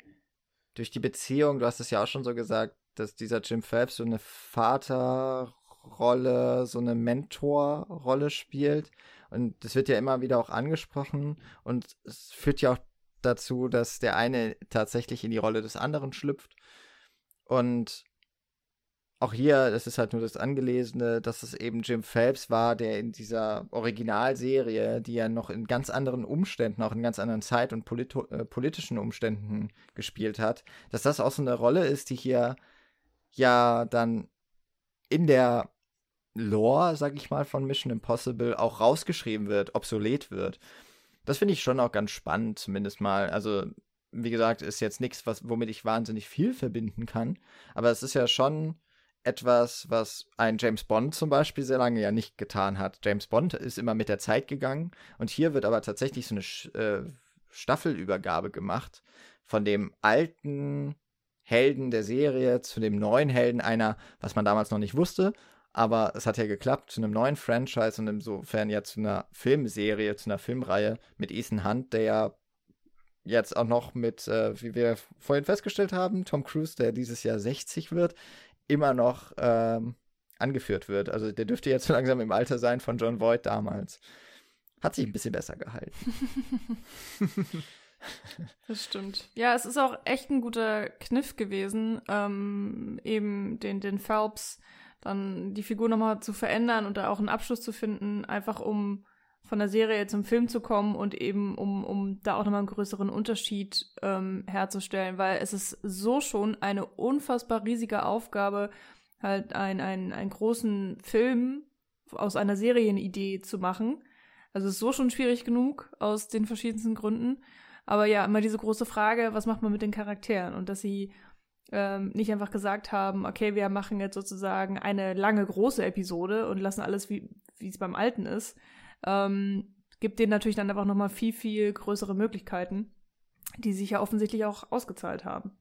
durch die Beziehung, du hast es ja auch schon so gesagt, dass dieser Jim Phelps so eine Vater Rolle, so eine Mentorrolle spielt. Und das wird ja immer wieder auch angesprochen. Und es führt ja auch dazu, dass der eine tatsächlich in die Rolle des anderen schlüpft. Und auch hier, das ist halt nur das Angelesene, dass es eben Jim Phelps war, der in dieser Originalserie, die ja noch in ganz anderen Umständen, auch in ganz anderen Zeit- und äh, politischen Umständen gespielt hat, dass das auch so eine Rolle ist, die hier ja dann in der Lore, sag ich mal, von Mission Impossible auch rausgeschrieben wird, obsolet wird. Das finde ich schon auch ganz spannend, zumindest mal. Also, wie gesagt, ist jetzt nichts, womit ich wahnsinnig viel verbinden kann. Aber es ist ja schon etwas, was ein James Bond zum Beispiel sehr lange ja nicht getan hat. James Bond ist immer mit der Zeit gegangen und hier wird aber tatsächlich so eine äh, Staffelübergabe gemacht von dem alten Helden der Serie zu dem neuen Helden einer, was man damals noch nicht wusste, aber es hat ja geklappt zu einem neuen Franchise und insofern ja zu einer Filmserie, zu einer Filmreihe mit Ethan Hunt, der ja jetzt auch noch mit, äh, wie wir vorhin festgestellt haben, Tom Cruise, der dieses Jahr 60 wird, immer noch ähm, angeführt wird. Also der dürfte jetzt so langsam im Alter sein von John Voight damals. Hat sich ein bisschen besser gehalten. Das stimmt. Ja, es ist auch echt ein guter Kniff gewesen, ähm, eben den, den Phelps dann die Figur nochmal zu verändern und da auch einen Abschluss zu finden, einfach um von der Serie zum Film zu kommen und eben um, um da auch nochmal einen größeren Unterschied ähm, herzustellen, weil es ist so schon eine unfassbar riesige Aufgabe, halt ein, ein, einen großen Film aus einer Serienidee zu machen. Also es ist so schon schwierig genug aus den verschiedensten Gründen. Aber ja, immer diese große Frage, was macht man mit den Charakteren? Und dass sie ähm, nicht einfach gesagt haben, okay, wir machen jetzt sozusagen eine lange große Episode und lassen alles wie es beim Alten ist, ähm, gibt denen natürlich dann einfach nochmal viel, viel größere Möglichkeiten, die sich ja offensichtlich auch ausgezahlt haben.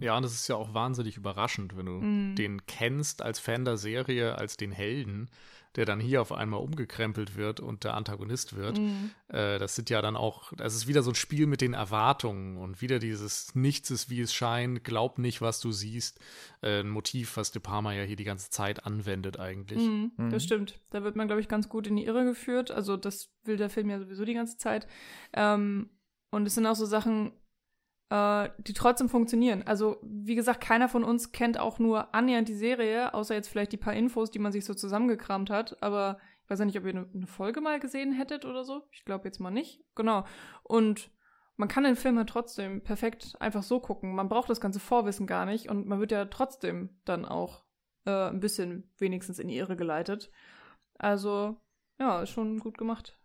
Ja, und das ist ja auch wahnsinnig überraschend, wenn du mm. den kennst als Fan der Serie, als den Helden der dann hier auf einmal umgekrempelt wird und der Antagonist wird. Mhm. Äh, das sind ja dann auch, das ist wieder so ein Spiel mit den Erwartungen und wieder dieses Nichts ist wie es scheint, glaub nicht, was du siehst. Äh, ein Motiv, was De Palma ja hier die ganze Zeit anwendet eigentlich. Mhm, mhm. Das stimmt. Da wird man, glaube ich, ganz gut in die Irre geführt. Also das will der Film ja sowieso die ganze Zeit. Ähm, und es sind auch so Sachen, äh, die trotzdem funktionieren. Also, wie gesagt, keiner von uns kennt auch nur annähernd die Serie, außer jetzt vielleicht die paar Infos, die man sich so zusammengekramt hat. Aber ich weiß ja nicht, ob ihr eine Folge mal gesehen hättet oder so. Ich glaube jetzt mal nicht. Genau. Und man kann den Film ja trotzdem perfekt einfach so gucken. Man braucht das ganze Vorwissen gar nicht und man wird ja trotzdem dann auch äh, ein bisschen wenigstens in die Irre geleitet. Also, ja, ist schon gut gemacht.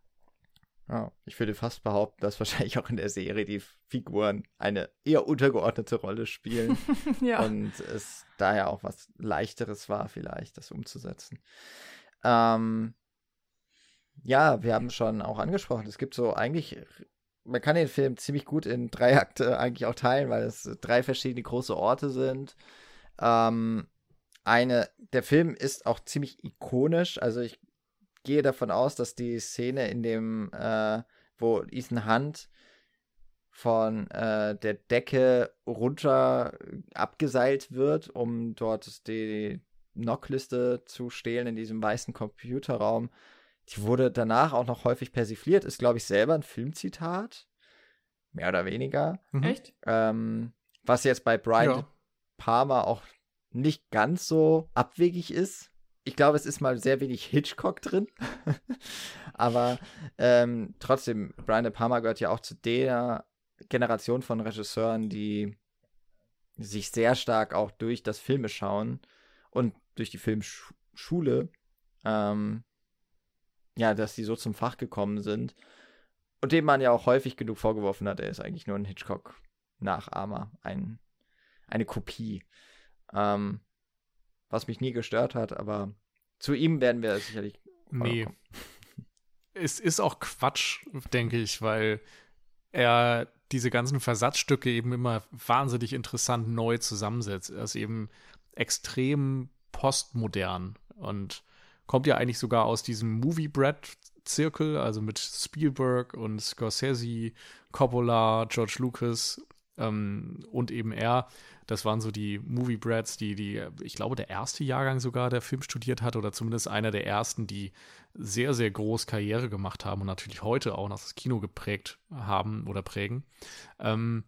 Ja, ich würde fast behaupten, dass wahrscheinlich auch in der Serie die Figuren eine eher untergeordnete Rolle spielen. ja. Und es daher auch was leichteres war, vielleicht, das umzusetzen. Ähm, ja, wir haben schon auch angesprochen, es gibt so eigentlich, man kann den Film ziemlich gut in drei Akte eigentlich auch teilen, weil es drei verschiedene große Orte sind. Ähm, eine, der Film ist auch ziemlich ikonisch, also ich gehe davon aus, dass die Szene in dem, äh, wo Ethan Hunt von äh, der Decke runter abgeseilt wird, um dort die Knockliste zu stehlen in diesem weißen Computerraum. Die wurde danach auch noch häufig persifliert, ist, glaube ich, selber ein Filmzitat. Mehr oder weniger. Mhm. Echt? Ähm, was jetzt bei Brian ja. Palmer auch nicht ganz so abwegig ist ich glaube, es ist mal sehr wenig Hitchcock drin. Aber ähm, trotzdem, Brian De Palma gehört ja auch zu der Generation von Regisseuren, die sich sehr stark auch durch das Filme schauen und durch die Filmschule, ähm, ja, dass sie so zum Fach gekommen sind. Und dem man ja auch häufig genug vorgeworfen hat, er ist eigentlich nur ein Hitchcock-Nachahmer, ein, eine Kopie. Ähm, was mich nie gestört hat, aber zu ihm werden wir sicherlich. Nee. Kommen. Es ist auch Quatsch, denke ich, weil er diese ganzen Versatzstücke eben immer wahnsinnig interessant neu zusammensetzt. Er ist eben extrem postmodern und kommt ja eigentlich sogar aus diesem Movie Bread Zirkel, also mit Spielberg und Scorsese, Coppola, George Lucas ähm, und eben er. Das waren so die Movie Brads, die, die, ich glaube, der erste Jahrgang sogar der Film studiert hat oder zumindest einer der ersten, die sehr, sehr groß Karriere gemacht haben und natürlich heute auch noch das Kino geprägt haben oder prägen. Ähm,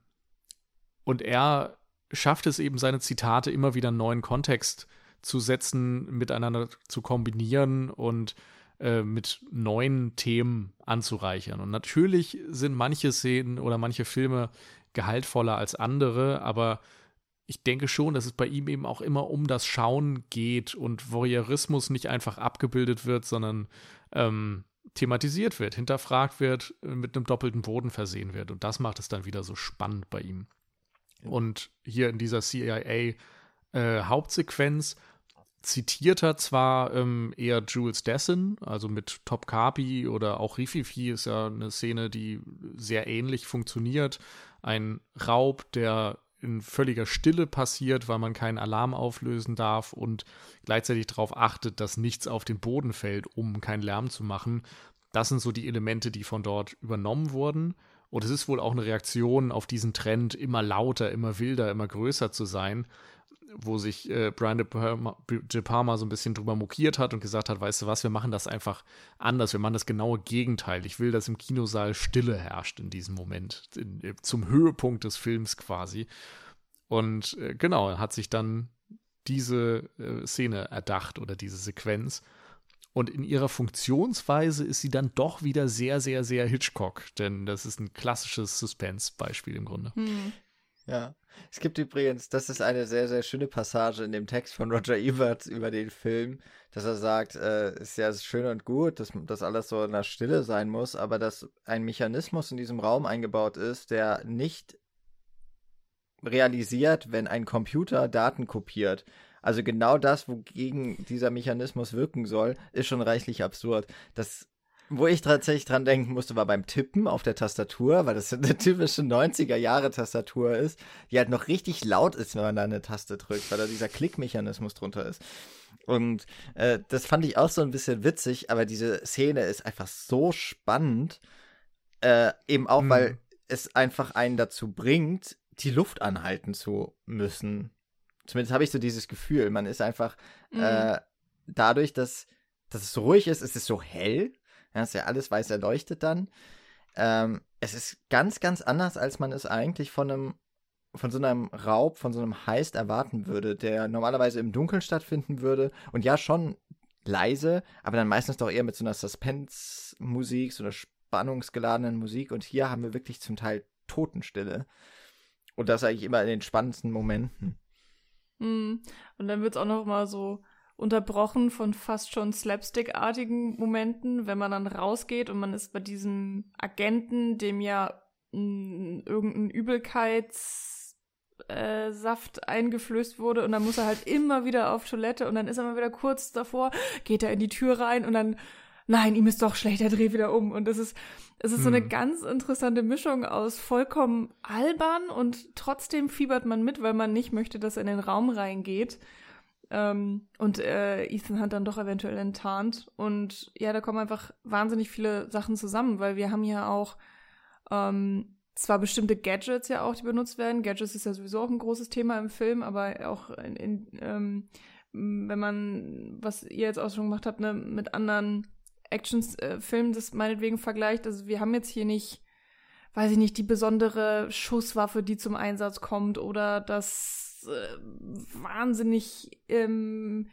und er schafft es eben, seine Zitate immer wieder einen neuen Kontext zu setzen, miteinander zu kombinieren und äh, mit neuen Themen anzureichern. Und natürlich sind manche Szenen oder manche Filme gehaltvoller als andere, aber ich denke schon, dass es bei ihm eben auch immer um das Schauen geht und Voyeurismus nicht einfach abgebildet wird, sondern ähm, thematisiert wird, hinterfragt wird, äh, mit einem doppelten Boden versehen wird. Und das macht es dann wieder so spannend bei ihm. Und hier in dieser CIA-Hauptsequenz äh, zitiert er zwar ähm, eher Jules Dessin, also mit Top Kapi oder auch Rififi ist ja eine Szene, die sehr ähnlich funktioniert. Ein Raub, der in völliger Stille passiert, weil man keinen Alarm auflösen darf und gleichzeitig darauf achtet, dass nichts auf den Boden fällt, um keinen Lärm zu machen. Das sind so die Elemente, die von dort übernommen wurden. Und es ist wohl auch eine Reaktion auf diesen Trend, immer lauter, immer wilder, immer größer zu sein wo sich äh, Brian De Palma, De Palma, so ein bisschen drüber mokiert hat und gesagt hat, weißt du was, wir machen das einfach anders, wir machen das genaue Gegenteil. Ich will, dass im Kinosaal Stille herrscht in diesem Moment, in, äh, zum Höhepunkt des Films quasi. Und äh, genau, hat sich dann diese äh, Szene erdacht oder diese Sequenz. Und in ihrer Funktionsweise ist sie dann doch wieder sehr, sehr, sehr Hitchcock, denn das ist ein klassisches Suspense-Beispiel im Grunde. Hm. Ja. Es gibt übrigens, das ist eine sehr, sehr schöne Passage in dem Text von Roger Ebert über den Film, dass er sagt, äh, ist ja schön und gut, dass das alles so in der Stille sein muss, aber dass ein Mechanismus in diesem Raum eingebaut ist, der nicht realisiert, wenn ein Computer Daten kopiert. Also genau das, wogegen dieser Mechanismus wirken soll, ist schon reichlich absurd. Das wo ich tatsächlich dran denken musste, war beim Tippen auf der Tastatur, weil das eine typische 90er-Jahre-Tastatur ist, die halt noch richtig laut ist, wenn man da eine Taste drückt, weil da dieser Klickmechanismus drunter ist. Und äh, das fand ich auch so ein bisschen witzig, aber diese Szene ist einfach so spannend, äh, eben auch, mhm. weil es einfach einen dazu bringt, die Luft anhalten zu müssen. Zumindest habe ich so dieses Gefühl. Man ist einfach mhm. äh, dadurch, dass, dass es so ruhig ist, ist es so hell ja, ist ja alles weiß erleuchtet dann. Ähm, es ist ganz, ganz anders, als man es eigentlich von einem von so einem Raub, von so einem Heist erwarten würde, der normalerweise im Dunkeln stattfinden würde und ja schon leise, aber dann meistens doch eher mit so einer Suspense-Musik, so einer spannungsgeladenen Musik. Und hier haben wir wirklich zum Teil Totenstille. Und das eigentlich immer in den spannendsten Momenten. Mhm. Und dann wird es auch noch mal so unterbrochen von fast schon slapstick-artigen Momenten, wenn man dann rausgeht und man ist bei diesem Agenten, dem ja mh, irgendein Übelkeitssaft äh, eingeflößt wurde und dann muss er halt immer wieder auf Toilette und dann ist er mal wieder kurz davor, geht er in die Tür rein und dann, nein, ihm ist doch schlecht, er dreht wieder um und das ist, es ist hm. so eine hm. ganz interessante Mischung aus vollkommen albern und trotzdem fiebert man mit, weil man nicht möchte, dass er in den Raum reingeht. Ähm, und äh, Ethan hat dann doch eventuell enttarnt. Und ja, da kommen einfach wahnsinnig viele Sachen zusammen, weil wir haben ja auch ähm, zwar bestimmte Gadgets ja auch, die benutzt werden. Gadgets ist ja sowieso auch ein großes Thema im Film, aber auch in, in ähm, wenn man, was ihr jetzt auch schon gemacht habt, ne, mit anderen Actions-Filmen äh, das meinetwegen vergleicht. Also wir haben jetzt hier nicht, weiß ich nicht, die besondere Schusswaffe, die zum Einsatz kommt oder das äh, wahnsinnig, ähm,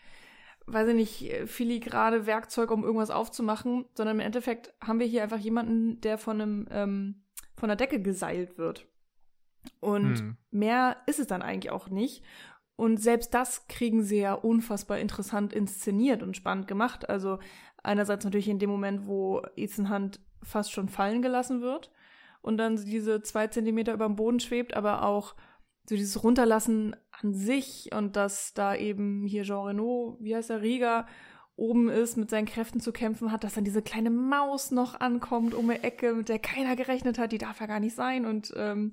weiß ich nicht, filigrane Werkzeug, um irgendwas aufzumachen, sondern im Endeffekt haben wir hier einfach jemanden, der von einem, ähm, von der Decke geseilt wird. Und hm. mehr ist es dann eigentlich auch nicht. Und selbst das kriegen sie ja unfassbar interessant inszeniert und spannend gemacht. Also einerseits natürlich in dem Moment, wo Ethan Hunt fast schon fallen gelassen wird und dann diese zwei Zentimeter über dem Boden schwebt, aber auch so dieses Runterlassen an sich und dass da eben hier Jean Renault, wie heißt der, Rieger, oben ist, mit seinen Kräften zu kämpfen hat, dass dann diese kleine Maus noch ankommt um die Ecke, mit der keiner gerechnet hat, die darf ja gar nicht sein und ähm,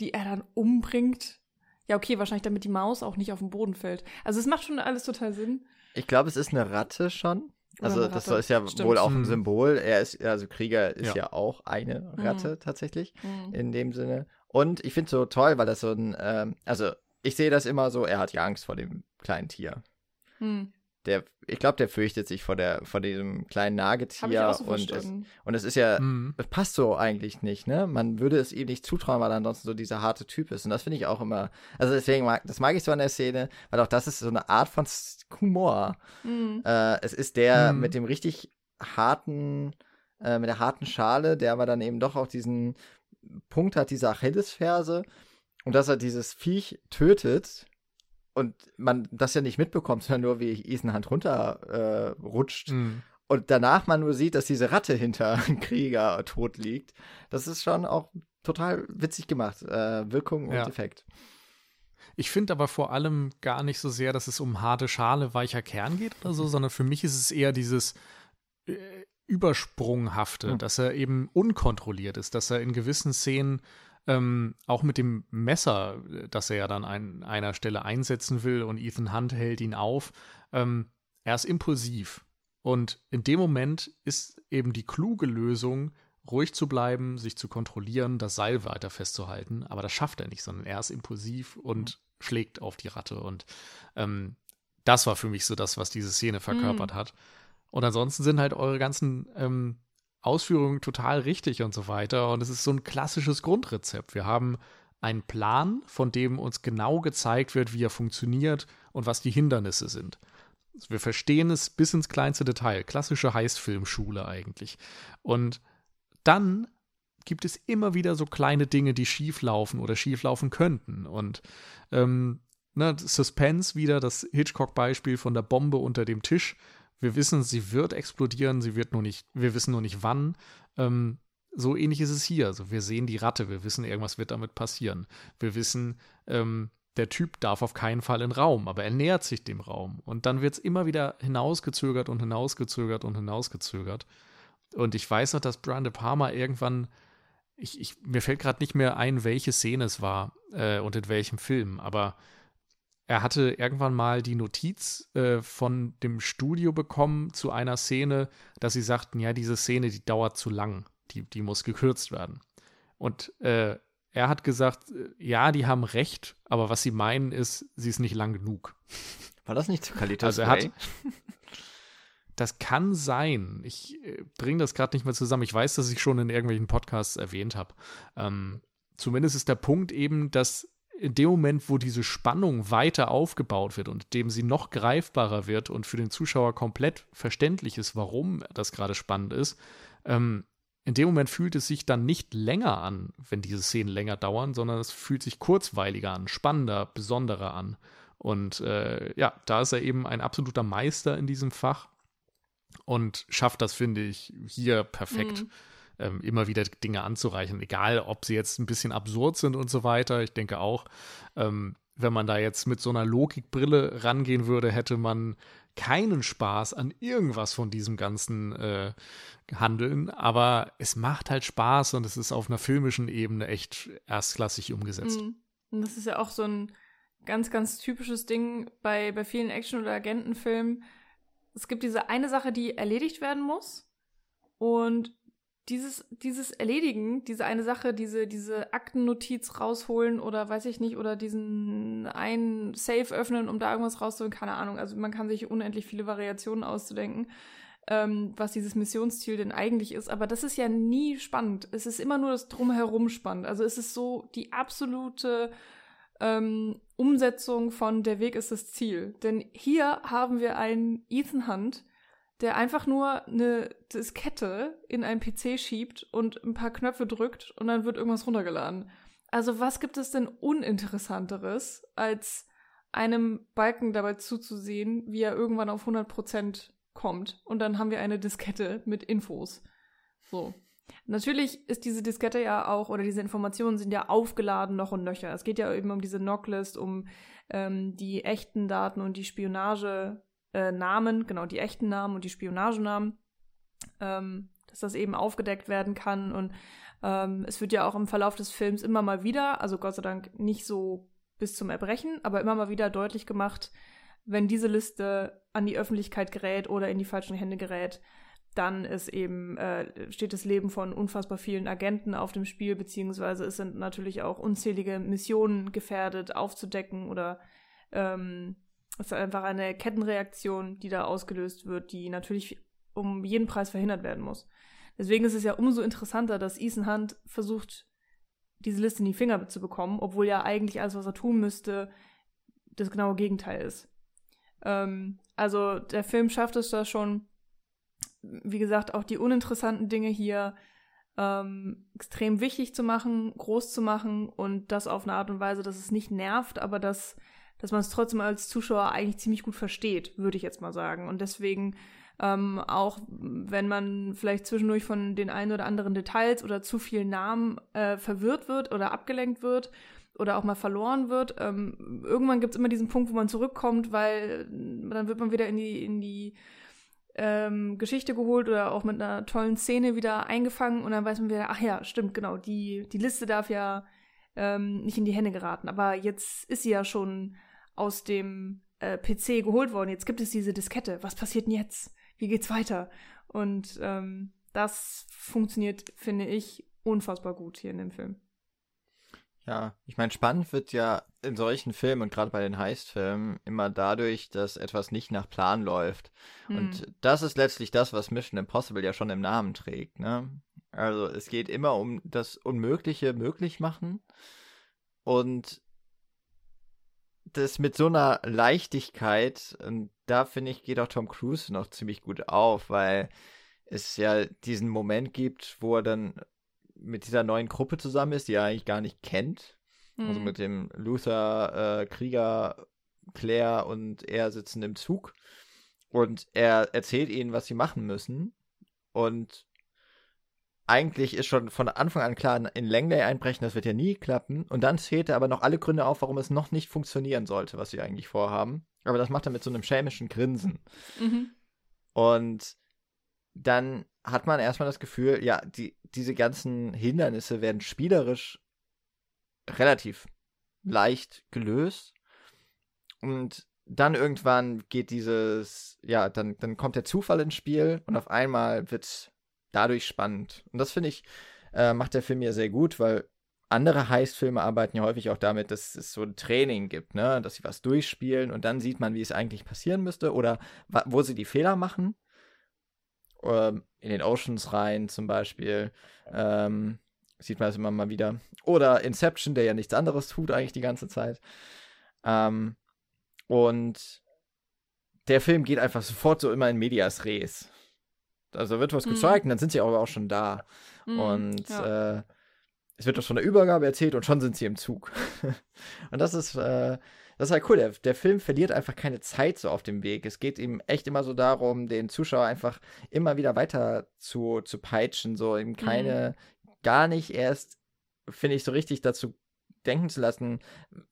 die er dann umbringt. Ja, okay, wahrscheinlich damit die Maus auch nicht auf den Boden fällt. Also es macht schon alles total Sinn. Ich glaube, es ist eine Ratte schon. Also das ist ja Stimmt. wohl auch ein hm. Symbol. Er ist, also Krieger ist ja, ja auch eine Ratte mhm. tatsächlich mhm. in dem Sinne. Und ich finde es so toll, weil das so ein, ähm, also ich sehe das immer so, er hat ja Angst vor dem kleinen Tier. Hm. Der, ich glaube, der fürchtet sich vor, der, vor diesem kleinen Nagetier. So und, es, und es ist ja, mhm. es passt so eigentlich nicht, ne? Man würde es ihm nicht zutrauen, weil er ansonsten so dieser harte Typ ist. Und das finde ich auch immer, also deswegen mag, das mag ich so an der Szene, weil auch das ist so eine Art von Humor. Mhm. Äh, es ist der mhm. mit dem richtig harten, äh, mit der harten Schale, der aber dann eben doch auch diesen Punkt hat diese Achillesferse und dass er dieses Viech tötet und man das ja nicht mitbekommt, sondern nur wie Ethan Hand runterrutscht. Äh, mhm. Und danach man nur sieht, dass diese Ratte hinter Krieger tot liegt. Das ist schon auch total witzig gemacht. Äh, Wirkung und ja. Effekt. Ich finde aber vor allem gar nicht so sehr, dass es um harte Schale, weicher Kern geht oder so, sondern für mich ist es eher dieses äh, Übersprunghafte, mhm. dass er eben unkontrolliert ist, dass er in gewissen Szenen ähm, auch mit dem Messer, das er ja dann an einer Stelle einsetzen will und Ethan Hunt hält ihn auf, ähm, er ist impulsiv. Und in dem Moment ist eben die kluge Lösung, ruhig zu bleiben, sich zu kontrollieren, das Seil weiter festzuhalten. Aber das schafft er nicht, sondern er ist impulsiv und mhm. schlägt auf die Ratte. Und ähm, das war für mich so das, was diese Szene verkörpert mhm. hat. Und ansonsten sind halt eure ganzen ähm, Ausführungen total richtig und so weiter. Und es ist so ein klassisches Grundrezept. Wir haben einen Plan, von dem uns genau gezeigt wird, wie er funktioniert und was die Hindernisse sind. Wir verstehen es bis ins kleinste Detail. Klassische Heißfilmschule eigentlich. Und dann gibt es immer wieder so kleine Dinge, die schieflaufen oder schieflaufen könnten. Und ähm, ne, Suspense wieder, das Hitchcock-Beispiel von der Bombe unter dem Tisch. Wir wissen, sie wird explodieren, sie wird nur nicht, wir wissen nur nicht wann. Ähm, so ähnlich ist es hier. Also wir sehen die Ratte, wir wissen, irgendwas wird damit passieren. Wir wissen, ähm, der Typ darf auf keinen Fall in Raum, aber er nähert sich dem Raum. Und dann wird es immer wieder hinausgezögert und hinausgezögert und hinausgezögert. Und ich weiß noch, dass Brian De Palma irgendwann, ich, ich mir fällt gerade nicht mehr ein, welche Szene es war äh, und in welchem Film, aber er hatte irgendwann mal die Notiz äh, von dem Studio bekommen zu einer Szene, dass sie sagten, ja, diese Szene, die dauert zu lang, die, die muss gekürzt werden. Und äh, er hat gesagt, äh, ja, die haben recht, aber was sie meinen ist, sie ist nicht lang genug. War das nicht zu Qualität? Also er hat, das kann sein. Ich äh, bringe das gerade nicht mehr zusammen. Ich weiß, dass ich schon in irgendwelchen Podcasts erwähnt habe. Ähm, zumindest ist der Punkt eben, dass in dem Moment, wo diese Spannung weiter aufgebaut wird und dem sie noch greifbarer wird und für den Zuschauer komplett verständlich ist, warum das gerade spannend ist, ähm, in dem Moment fühlt es sich dann nicht länger an, wenn diese Szenen länger dauern, sondern es fühlt sich kurzweiliger an, spannender, besonderer an. Und äh, ja, da ist er eben ein absoluter Meister in diesem Fach und schafft das, finde ich, hier perfekt. Mhm. Ähm, immer wieder Dinge anzureichen, egal ob sie jetzt ein bisschen absurd sind und so weiter. Ich denke auch, ähm, wenn man da jetzt mit so einer Logikbrille rangehen würde, hätte man keinen Spaß an irgendwas von diesem ganzen äh, Handeln, aber es macht halt Spaß und es ist auf einer filmischen Ebene echt erstklassig umgesetzt. Mhm. Und das ist ja auch so ein ganz, ganz typisches Ding bei, bei vielen Action- oder Agentenfilmen. Es gibt diese eine Sache, die erledigt werden muss und dieses, dieses Erledigen, diese eine Sache, diese, diese Aktennotiz rausholen oder weiß ich nicht, oder diesen einen Safe öffnen, um da irgendwas rauszuholen, keine Ahnung. Also man kann sich unendlich viele Variationen auszudenken, ähm, was dieses Missionsziel denn eigentlich ist. Aber das ist ja nie spannend. Es ist immer nur das Drumherum spannend. Also es ist so die absolute ähm, Umsetzung von Der Weg ist das Ziel. Denn hier haben wir einen Ethan Hunt, der einfach nur eine Diskette in einen PC schiebt und ein paar Knöpfe drückt und dann wird irgendwas runtergeladen. Also was gibt es denn uninteressanteres, als einem Balken dabei zuzusehen, wie er irgendwann auf 100% kommt und dann haben wir eine Diskette mit Infos. So. Natürlich ist diese Diskette ja auch, oder diese Informationen sind ja aufgeladen noch und nöcher. Es geht ja eben um diese Knocklist, um ähm, die echten Daten und die Spionage äh, Namen, genau die echten Namen und die Spionagenamen, ähm, dass das eben aufgedeckt werden kann. Und ähm, es wird ja auch im Verlauf des Films immer mal wieder, also Gott sei Dank nicht so bis zum Erbrechen, aber immer mal wieder deutlich gemacht, wenn diese Liste an die Öffentlichkeit gerät oder in die falschen Hände gerät, dann ist eben, äh, steht das Leben von unfassbar vielen Agenten auf dem Spiel, beziehungsweise es sind natürlich auch unzählige Missionen gefährdet, aufzudecken oder ähm, es ist einfach eine Kettenreaktion, die da ausgelöst wird, die natürlich um jeden Preis verhindert werden muss. Deswegen ist es ja umso interessanter, dass Ethan Hunt versucht, diese Liste in die Finger zu bekommen, obwohl ja eigentlich alles, was er tun müsste, das genaue Gegenteil ist. Ähm, also der Film schafft es da schon, wie gesagt, auch die uninteressanten Dinge hier ähm, extrem wichtig zu machen, groß zu machen und das auf eine Art und Weise, dass es nicht nervt, aber dass dass man es trotzdem als Zuschauer eigentlich ziemlich gut versteht, würde ich jetzt mal sagen. Und deswegen ähm, auch wenn man vielleicht zwischendurch von den ein oder anderen Details oder zu vielen Namen äh, verwirrt wird oder abgelenkt wird oder auch mal verloren wird, ähm, irgendwann gibt es immer diesen Punkt, wo man zurückkommt, weil dann wird man wieder in die, in die ähm, Geschichte geholt oder auch mit einer tollen Szene wieder eingefangen und dann weiß man wieder, ach ja, stimmt, genau, die, die Liste darf ja ähm, nicht in die Hände geraten. Aber jetzt ist sie ja schon aus dem äh, PC geholt worden. Jetzt gibt es diese Diskette. Was passiert denn jetzt? Wie geht's weiter? Und ähm, das funktioniert, finde ich, unfassbar gut hier in dem Film. Ja, ich meine, spannend wird ja in solchen Filmen und gerade bei den Heist-Filmen immer dadurch, dass etwas nicht nach Plan läuft. Hm. Und das ist letztlich das, was Mission Impossible ja schon im Namen trägt. Ne? Also es geht immer um das Unmögliche möglich machen. Und das mit so einer Leichtigkeit, und da finde ich, geht auch Tom Cruise noch ziemlich gut auf, weil es ja diesen Moment gibt, wo er dann mit dieser neuen Gruppe zusammen ist, die er eigentlich gar nicht kennt. Also mhm. Also mit dem Luther, äh, Krieger, Claire und er sitzen im Zug. Und er erzählt ihnen, was sie machen müssen. Und eigentlich ist schon von Anfang an klar, in Langley einbrechen, das wird ja nie klappen. Und dann zählt er aber noch alle Gründe auf, warum es noch nicht funktionieren sollte, was sie eigentlich vorhaben. Aber das macht er mit so einem schelmischen Grinsen. Mhm. Und dann hat man erstmal das Gefühl, ja, die, diese ganzen Hindernisse werden spielerisch relativ leicht gelöst. Und dann irgendwann geht dieses, ja, dann, dann kommt der Zufall ins Spiel und auf einmal wird dadurch spannend. Und das finde ich, äh, macht der Film ja sehr gut, weil andere Heist-Filme arbeiten ja häufig auch damit, dass es so ein Training gibt, ne? dass sie was durchspielen und dann sieht man, wie es eigentlich passieren müsste oder wo sie die Fehler machen. Ähm, in den Oceans rein zum Beispiel. Ähm, sieht man es immer mal wieder. Oder Inception, der ja nichts anderes tut eigentlich die ganze Zeit. Ähm, und der Film geht einfach sofort so immer in Medias Res. Also wird was mhm. gezeigt und dann sind sie aber auch schon da. Mhm, und ja. äh, es wird doch von der Übergabe erzählt und schon sind sie im Zug. und das ist, äh, das ist halt cool. Der, der Film verliert einfach keine Zeit so auf dem Weg. Es geht ihm echt immer so darum, den Zuschauer einfach immer wieder weiter zu, zu peitschen, so ihm keine, mhm. gar nicht erst, finde ich, so richtig dazu denken zu lassen,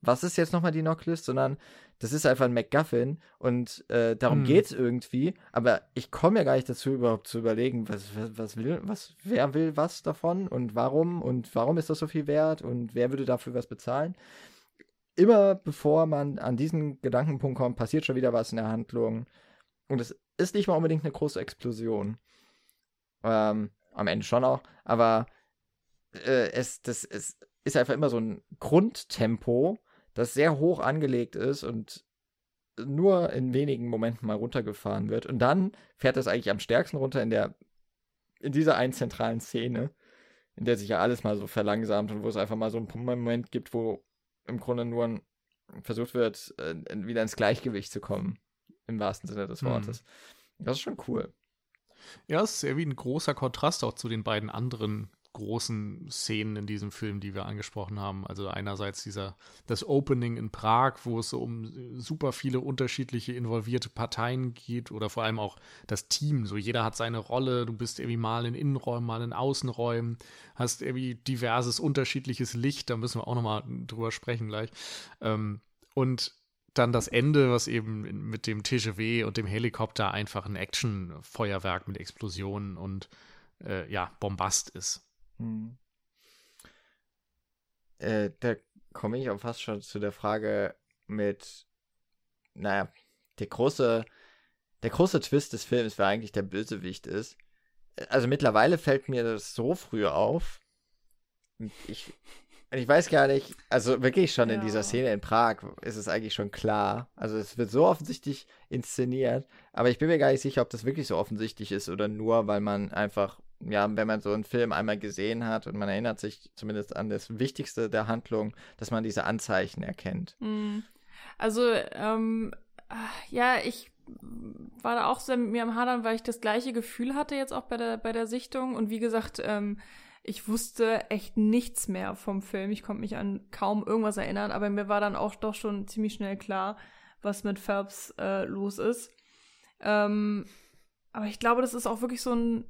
was ist jetzt nochmal die Knocklist, sondern das ist einfach ein MacGuffin und äh, darum hm. es irgendwie, aber ich komme ja gar nicht dazu, überhaupt zu überlegen, was, was, was, will, was, wer will was davon und warum und warum ist das so viel wert und wer würde dafür was bezahlen. Immer bevor man an diesen Gedankenpunkt kommt, passiert schon wieder was in der Handlung. Und es ist nicht mal unbedingt eine große Explosion. Ähm, am Ende schon auch, aber äh, es, das, es ist einfach immer so ein Grundtempo, das sehr hoch angelegt ist und nur in wenigen Momenten mal runtergefahren wird. Und dann fährt es eigentlich am stärksten runter in der, in dieser einen zentralen Szene, in der sich ja alles mal so verlangsamt und wo es einfach mal so einen Moment gibt, wo im Grunde nur versucht wird, äh, wieder ins Gleichgewicht zu kommen. Im wahrsten Sinne des mhm. Wortes. Mhm. Das ist schon cool. Ja, es ist sehr wie ein großer Kontrast auch zu den beiden anderen großen Szenen in diesem Film, die wir angesprochen haben. Also einerseits dieser das Opening in Prag, wo es so um super viele unterschiedliche involvierte Parteien geht oder vor allem auch das Team. So jeder hat seine Rolle. Du bist irgendwie mal in Innenräumen, mal in Außenräumen, hast irgendwie diverses unterschiedliches Licht. Da müssen wir auch noch mal drüber sprechen gleich. Ähm, und dann das Ende, was eben mit dem TGW und dem Helikopter einfach ein Actionfeuerwerk mit Explosionen und äh, ja, Bombast ist. Hm. Äh, da komme ich auch fast schon zu der Frage mit, naja, der große, der große Twist des Films, wer eigentlich der Bösewicht ist. Also mittlerweile fällt mir das so früh auf. Ich, ich weiß gar nicht, also wirklich schon ja. in dieser Szene in Prag ist es eigentlich schon klar. Also es wird so offensichtlich inszeniert, aber ich bin mir gar nicht sicher, ob das wirklich so offensichtlich ist oder nur, weil man einfach ja, wenn man so einen Film einmal gesehen hat und man erinnert sich zumindest an das Wichtigste der Handlung, dass man diese Anzeichen erkennt. Mhm. Also, ähm, ja, ich war da auch sehr mit mir am Hadern, weil ich das gleiche Gefühl hatte jetzt auch bei der, bei der Sichtung. Und wie gesagt, ähm, ich wusste echt nichts mehr vom Film. Ich konnte mich an kaum irgendwas erinnern, aber mir war dann auch doch schon ziemlich schnell klar, was mit Phelps äh, los ist. Ähm, aber ich glaube, das ist auch wirklich so ein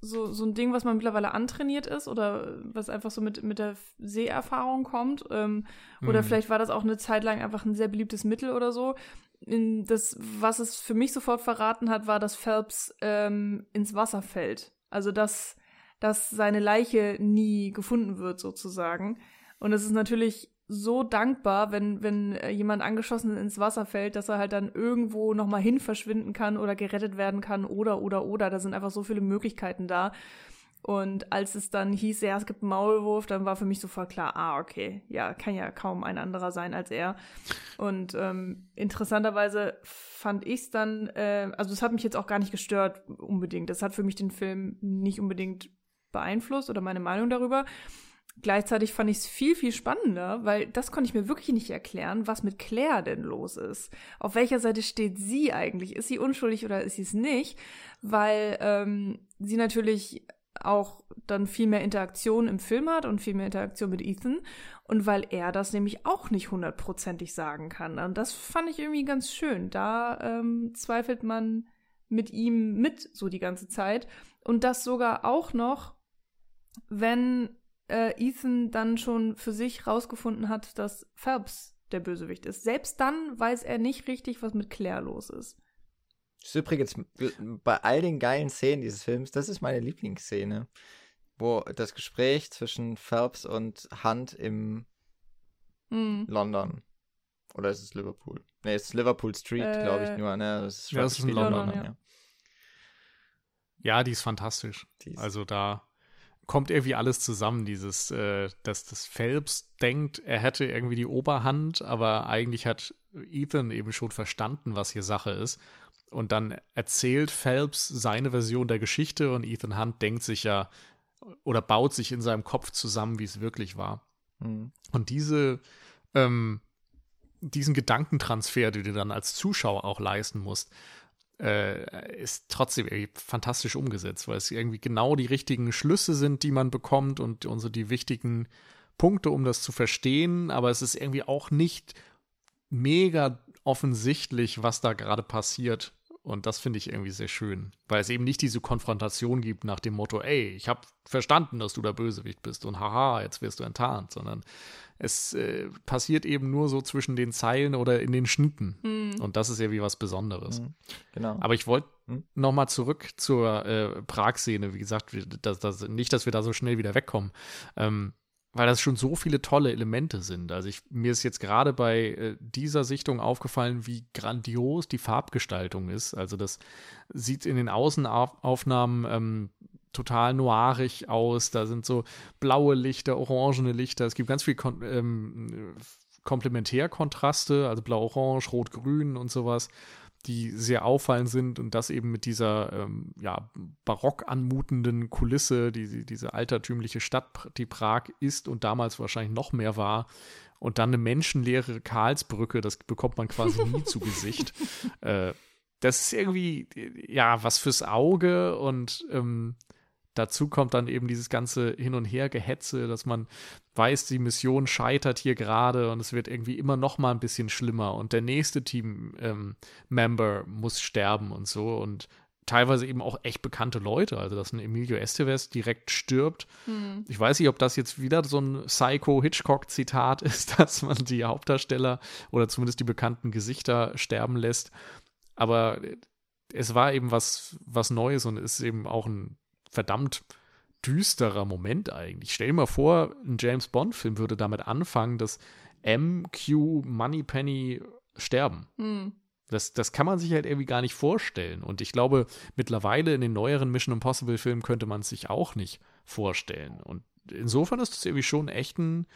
so, so ein Ding, was man mittlerweile antrainiert ist oder was einfach so mit, mit der Seherfahrung kommt. Ähm, mhm. Oder vielleicht war das auch eine Zeit lang einfach ein sehr beliebtes Mittel oder so. Das, was es für mich sofort verraten hat, war, dass Phelps ähm, ins Wasser fällt. Also, dass, dass seine Leiche nie gefunden wird, sozusagen. Und es ist natürlich so dankbar, wenn, wenn äh, jemand angeschossen ins Wasser fällt, dass er halt dann irgendwo nochmal hin verschwinden kann oder gerettet werden kann oder, oder, oder. Da sind einfach so viele Möglichkeiten da. Und als es dann hieß, ja, es gibt einen Maulwurf, dann war für mich sofort klar, ah, okay, ja, kann ja kaum ein anderer sein als er. Und ähm, interessanterweise fand ich es dann, äh, also es hat mich jetzt auch gar nicht gestört unbedingt. Das hat für mich den Film nicht unbedingt beeinflusst oder meine Meinung darüber. Gleichzeitig fand ich es viel, viel spannender, weil das konnte ich mir wirklich nicht erklären, was mit Claire denn los ist. Auf welcher Seite steht sie eigentlich? Ist sie unschuldig oder ist sie es nicht? Weil ähm, sie natürlich auch dann viel mehr Interaktion im Film hat und viel mehr Interaktion mit Ethan und weil er das nämlich auch nicht hundertprozentig sagen kann. Und das fand ich irgendwie ganz schön. Da ähm, zweifelt man mit ihm mit so die ganze Zeit und das sogar auch noch, wenn äh, Ethan dann schon für sich rausgefunden hat, dass Phelps der Bösewicht ist. Selbst dann weiß er nicht richtig, was mit Claire los ist. Das ist übrigens bei all den geilen Szenen dieses Films, das ist meine Lieblingsszene, wo das Gespräch zwischen Phelps und Hunt im mm. London. Oder ist es Liverpool? Ne, es ist Liverpool Street, äh, glaube ich nur. Ne? Das ist, ja, das ist in London, London ja. ja. ja. die ist fantastisch. Die ist also da kommt irgendwie alles zusammen, dieses, äh, dass das Phelps denkt, er hätte irgendwie die Oberhand, aber eigentlich hat Ethan eben schon verstanden, was hier Sache ist. Und dann erzählt Phelps seine Version der Geschichte und Ethan Hunt denkt sich ja, oder baut sich in seinem Kopf zusammen, wie es wirklich war. Mhm. Und diese, ähm, diesen Gedankentransfer, den du dann als Zuschauer auch leisten musst, äh, ist trotzdem fantastisch umgesetzt, weil es irgendwie genau die richtigen Schlüsse sind, die man bekommt und, und so die wichtigen Punkte, um das zu verstehen, aber es ist irgendwie auch nicht mega offensichtlich, was da gerade passiert. Und das finde ich irgendwie sehr schön, weil es eben nicht diese Konfrontation gibt nach dem Motto, ey, ich habe verstanden, dass du der Bösewicht bist und haha, jetzt wirst du enttarnt, sondern es äh, passiert eben nur so zwischen den Zeilen oder in den Schnitten. Hm. Und das ist irgendwie was Besonderes. Mhm. Genau. Aber ich wollte Hm? nochmal zurück zur äh, Prag-Szene. Wie gesagt, wir- das, das, nicht, dass wir da so schnell wieder wegkommen. Ähm, weil das schon so viele tolle Elemente sind. Also ich, mir ist jetzt gerade bei äh, dieser Sichtung aufgefallen, wie grandios die Farbgestaltung ist. Also das sieht in den Außenaufnahmen ähm, total noirig aus. Da sind so blaue Lichter, orangene Lichter. Es gibt ganz viel Kon ähm, Komplementärkontraste, also blau-orange, rot-grün und sowas die sehr auffallend sind und das eben mit dieser ähm, ja, barock anmutenden Kulisse, die, diese altertümliche Stadt, die Prag ist und damals wahrscheinlich noch mehr war. Und dann eine menschenleere Karlsbrücke, das bekommt man quasi nie zu Gesicht. Äh, das ist irgendwie, ja, was fürs Auge und ähm, dazu kommt dann eben dieses ganze Hin- und Her-Gehetze, dass man weiß, die Mission scheitert hier gerade und es wird irgendwie immer noch mal ein bisschen schlimmer und der nächste Team-Member muss sterben und so und teilweise eben auch echt bekannte Leute, also dass ein Emilio Estevez direkt stirbt. Hm. Ich weiß nicht, ob das jetzt wieder so ein Psycho-Hitchcock-Zitat ist, dass man die Hauptdarsteller oder zumindest die bekannten Gesichter sterben lässt, aber es war eben was, was Neues und ist eben auch ein verdammt düsterer Moment eigentlich. Stell dir mal vor, ein James Bond-Film würde damit anfangen, dass M, Q, Moneypenny sterben. Hm. Das, das kann man sich halt irgendwie gar nicht vorstellen. Und ich glaube, mittlerweile in den neueren Mission Impossible-Filmen könnte man es sich auch nicht vorstellen. Und insofern ist es irgendwie schon echt ein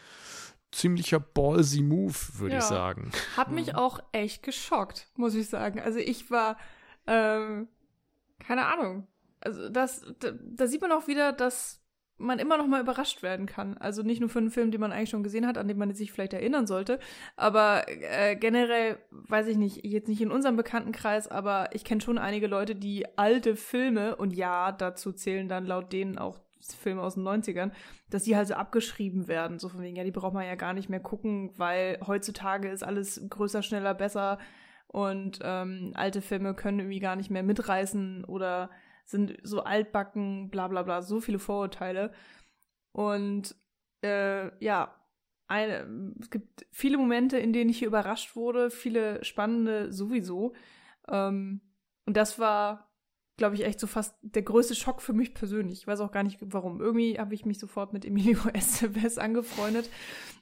ziemlicher ballsy Move, würde Ja. ich sagen. Hat mich auch echt geschockt, muss ich sagen. Also ich war, ähm, keine Ahnung. Also das, da, da sieht man auch wieder, dass man immer noch mal überrascht werden kann. Also nicht nur für einen Film, den man eigentlich schon gesehen hat, an den man sich vielleicht erinnern sollte, aber äh, generell, weiß ich nicht, jetzt nicht in unserem Bekanntenkreis, aber ich kenne schon einige Leute, die alte Filme, und ja, dazu zählen dann laut denen auch Filme aus den 90ern, dass die halt so abgeschrieben werden. So von wegen, ja, die braucht man ja gar nicht mehr gucken, weil heutzutage ist alles größer, schneller, besser und ähm, alte Filme können irgendwie gar nicht mehr mitreißen oder sind so altbacken, bla bla bla, so viele Vorurteile. Und äh, ja, eine, es gibt viele Momente, in denen ich hier überrascht wurde, viele spannende sowieso. Ähm, und das war, glaube ich, echt so fast der größte Schock für mich persönlich. Ich weiß auch gar nicht warum. Irgendwie habe ich mich sofort mit Emilio Estevez angefreundet.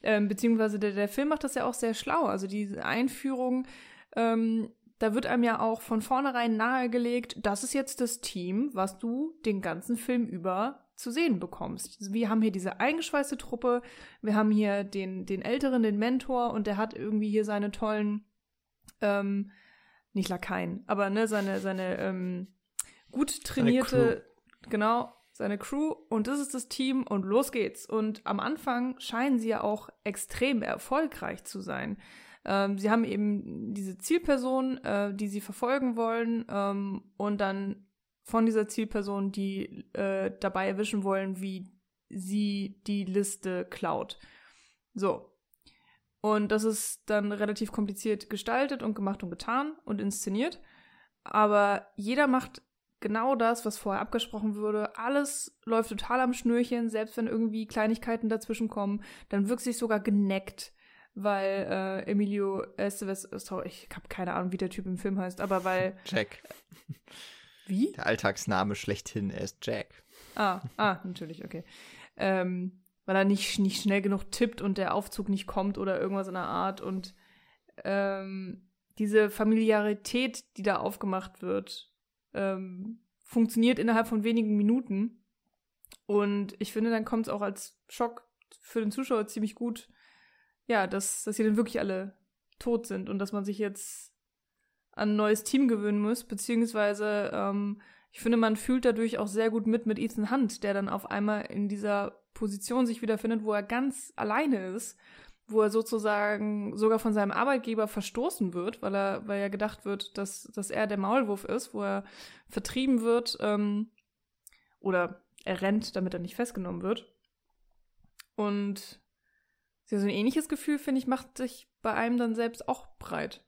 Ähm, beziehungsweise der, der Film macht das ja auch sehr schlau. Also diese Einführung, ähm, da wird einem ja auch von vornherein nahegelegt, das ist jetzt das Team, was du den ganzen Film über zu sehen bekommst. Wir haben hier diese eingeschweißte Truppe, wir haben hier den, den Älteren, den Mentor und der hat irgendwie hier seine tollen, ähm, nicht Lakaien, aber ne, seine, seine ähm, gut trainierte, genau, seine Crew und das ist das Team und los geht's. Und am Anfang scheinen sie ja auch extrem erfolgreich zu sein. Ähm, sie haben eben diese Zielperson, äh, die sie verfolgen wollen ähm, und dann von dieser Zielperson, die äh, dabei erwischen wollen, wie sie die Liste klaut. So. Und das ist dann relativ kompliziert gestaltet und gemacht und getan und inszeniert. Aber jeder macht genau das, was vorher abgesprochen würde. Alles läuft total am Schnürchen, selbst wenn irgendwie Kleinigkeiten dazwischen kommen. Dann wirkt sich sogar geneckt, weil äh, Emilio Estevez, sorry, ich habe keine Ahnung, wie der Typ im Film heißt, aber weil. Jack. Wie? Der Alltagsname schlechthin, er ist Jack. Ah, ah, natürlich, okay. Ähm, weil er nicht, nicht schnell genug tippt und der Aufzug nicht kommt oder irgendwas in der Art. Und ähm, diese Familiarität, die da aufgemacht wird, ähm, funktioniert innerhalb von wenigen Minuten. Und ich finde, dann kommt es auch als Schock für den Zuschauer ziemlich gut, ja, dass, dass hier dann wirklich alle tot sind und dass man sich jetzt an ein neues Team gewöhnen muss, beziehungsweise ähm, ich finde, man fühlt dadurch auch sehr gut mit mit Ethan Hunt, der dann auf einmal in dieser Position sich wiederfindet, wo er ganz alleine ist, wo er sozusagen sogar von seinem Arbeitgeber verstoßen wird, weil er, weil ja gedacht wird, dass, dass er der Maulwurf ist, wo er vertrieben wird ähm, oder er rennt, damit er nicht festgenommen wird. Und so ein ähnliches Gefühl, finde ich, macht sich bei einem dann selbst auch breit.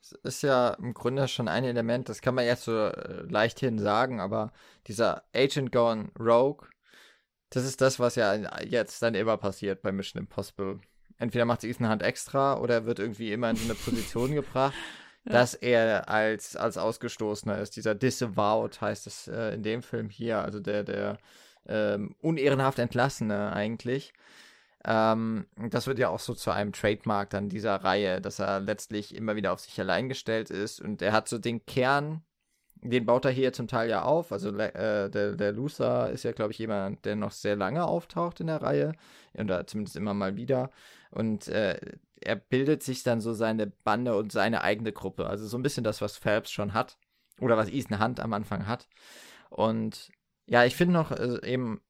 Es ist ja im Grunde schon ein Element, das kann man jetzt so äh, leichthin sagen, aber dieser Agent Gone Rogue, das ist das, was ja jetzt dann immer passiert bei Mission Impossible. Entweder macht Ethan Hunt extra oder er wird irgendwie immer in so eine Position gebracht, ja. dass er als, als Ausgestoßener ist. Dieser Disavowed heißt es äh, in dem Film hier, also der, der ähm, unehrenhaft Entlassene eigentlich. Ähm, das wird ja auch so zu einem Trademark dann dieser Reihe, dass er letztlich immer wieder auf sich allein gestellt ist und er hat so den Kern, den baut er hier zum Teil ja auf. Also äh, der, der Loser ist ja, glaube ich, jemand, der noch sehr lange auftaucht in der Reihe oder zumindest immer mal wieder und äh, er bildet sich dann so seine Bande und seine eigene Gruppe. Also so ein bisschen das, was Phelps schon hat oder was Ethan Hunt am Anfang hat. Und ja, ich finde noch äh, eben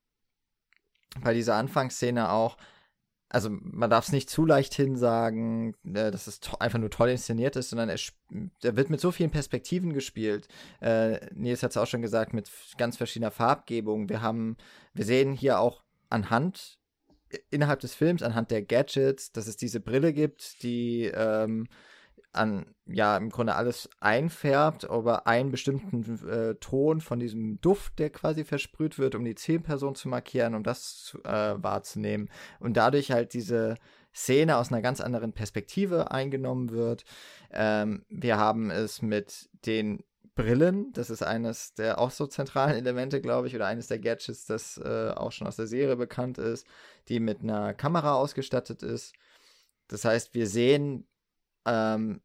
bei dieser Anfangsszene auch, also man darf es nicht zu leicht hinsagen, äh, dass es einfach nur toll inszeniert ist, sondern er, er wird mit so vielen Perspektiven gespielt. Äh, Nils hat es auch schon gesagt, mit ganz verschiedener Farbgebung. Wir haben, wir sehen hier auch anhand innerhalb des Films, anhand der Gadgets, dass es diese Brille gibt, die ähm, an, ja, im Grunde alles einfärbt, aber einen bestimmten äh, Ton von diesem Duft, der quasi versprüht wird, um die Zielperson zu markieren, um das äh, wahrzunehmen. Und dadurch halt diese Szene aus einer ganz anderen Perspektive eingenommen wird. Ähm, wir haben es mit den Brillen, das ist eines der auch so zentralen Elemente, glaube ich, oder eines der Gadgets, das äh, auch schon aus der Serie bekannt ist, die mit einer Kamera ausgestattet ist. Das heißt, wir sehen ähm,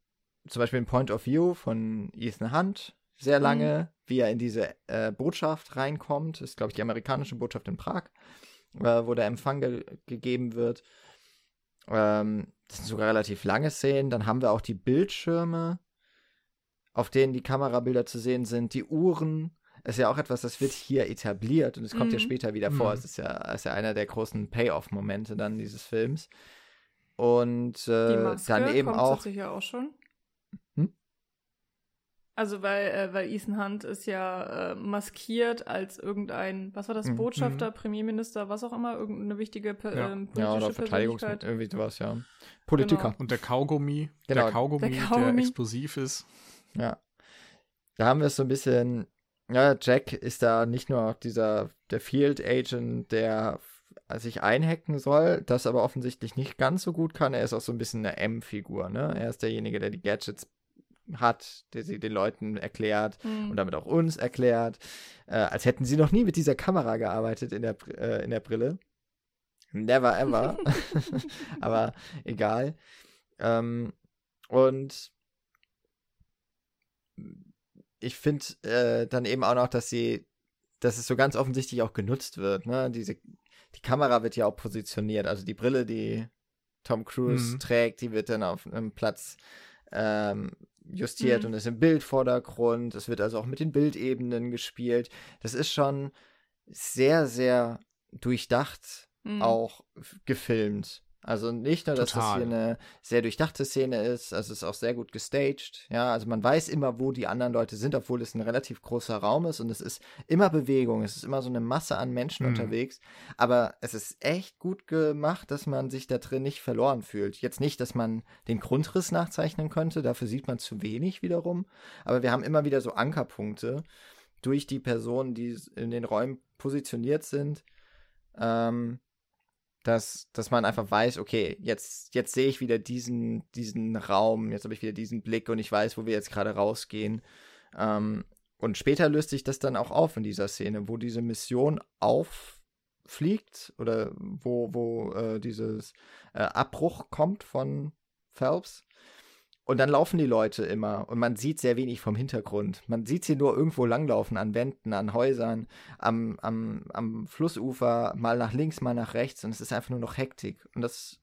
zum Beispiel ein Point of View von Ethan Hunt sehr lange, mhm. wie er in diese äh, Botschaft reinkommt. Das ist, glaube ich, die amerikanische Botschaft in Prag, äh, wo der Empfang ge gegeben wird. Ähm, das sind sogar relativ lange Szenen. Dann haben wir auch die Bildschirme, auf denen die Kamerabilder zu sehen sind, die Uhren. Ist ja auch etwas, das wird hier etabliert und es kommt mhm. ja später wieder vor. Mhm. Es ist ja, ist ja einer der großen Payoff-Momente dann dieses Films. Und äh, dann eben auch. Sicher auch schon. Hm? Also weil, äh, weil Ethan Hunt ist ja äh, maskiert als irgendein, was war das, mhm. Botschafter, mhm. Premierminister, was auch immer, irgendeine wichtige ja. ähm, politische ja, oder Verteidigungs irgendwie sowas, ja. Politiker. Genau. Und der Kaugummi, genau. der Kaugummi, der Kaugummi, der explosiv ist. Ja. Da haben wir es so ein bisschen, ja, Jack ist da nicht nur dieser, der Field Agent, der sich einhacken soll, das aber offensichtlich nicht ganz so gut kann. Er ist auch so ein bisschen eine M-Figur, ne? Er ist derjenige, der die Gadgets hat, der sie den Leuten erklärt mhm. und damit auch uns erklärt, äh, als hätten sie noch nie mit dieser Kamera gearbeitet in der, äh, in der Brille. Never ever. aber egal. Ähm, und ich finde äh, dann eben auch noch, dass sie, dass es so ganz offensichtlich auch genutzt wird, ne? Diese die Kamera wird ja auch positioniert. Also die Brille, die Tom Cruise mhm. trägt, die wird dann auf einem Platz ähm, justiert mhm. und ist im Bildvordergrund. Es wird also auch mit den Bildebenen gespielt. Das ist schon sehr, sehr durchdacht mhm. auch gefilmt. Also nicht nur, dass Total. das hier eine sehr durchdachte Szene ist, also es ist auch sehr gut gestaged, ja, also man weiß immer, wo die anderen Leute sind, obwohl es ein relativ großer Raum ist und es ist immer Bewegung, es ist immer so eine Masse an Menschen mhm. unterwegs, aber es ist echt gut gemacht, dass man sich da drin nicht verloren fühlt. Jetzt nicht, dass man den Grundriss nachzeichnen könnte, dafür sieht man zu wenig wiederum, aber wir haben immer wieder so Ankerpunkte durch die Personen, die in den Räumen positioniert sind, ähm, dass, dass man einfach weiß, okay, jetzt, jetzt sehe ich wieder diesen, diesen Raum, jetzt habe ich wieder diesen Blick und ich weiß, wo wir jetzt gerade rausgehen. Ähm, und später löst sich das dann auch auf in dieser Szene, wo diese Mission auffliegt oder wo, wo äh, dieses äh, Abbruch kommt von Phelps. Und dann laufen die Leute immer und man sieht sehr wenig vom Hintergrund. Man sieht sie nur irgendwo langlaufen, an Wänden, an Häusern, am, am, am Flussufer, mal nach links, mal nach rechts und es ist einfach nur noch Hektik. Und das,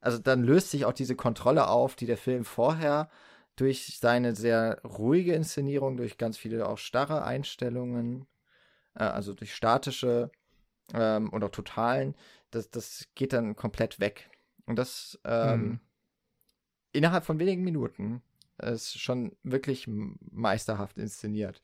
also dann löst sich auch diese Kontrolle auf, die der Film vorher durch seine sehr ruhige Inszenierung, durch ganz viele auch starre Einstellungen, äh, also durch statische ähm, und auch totalen, das, das geht dann komplett weg. Und das ähm, mhm. Innerhalb von wenigen Minuten ist schon wirklich meisterhaft inszeniert.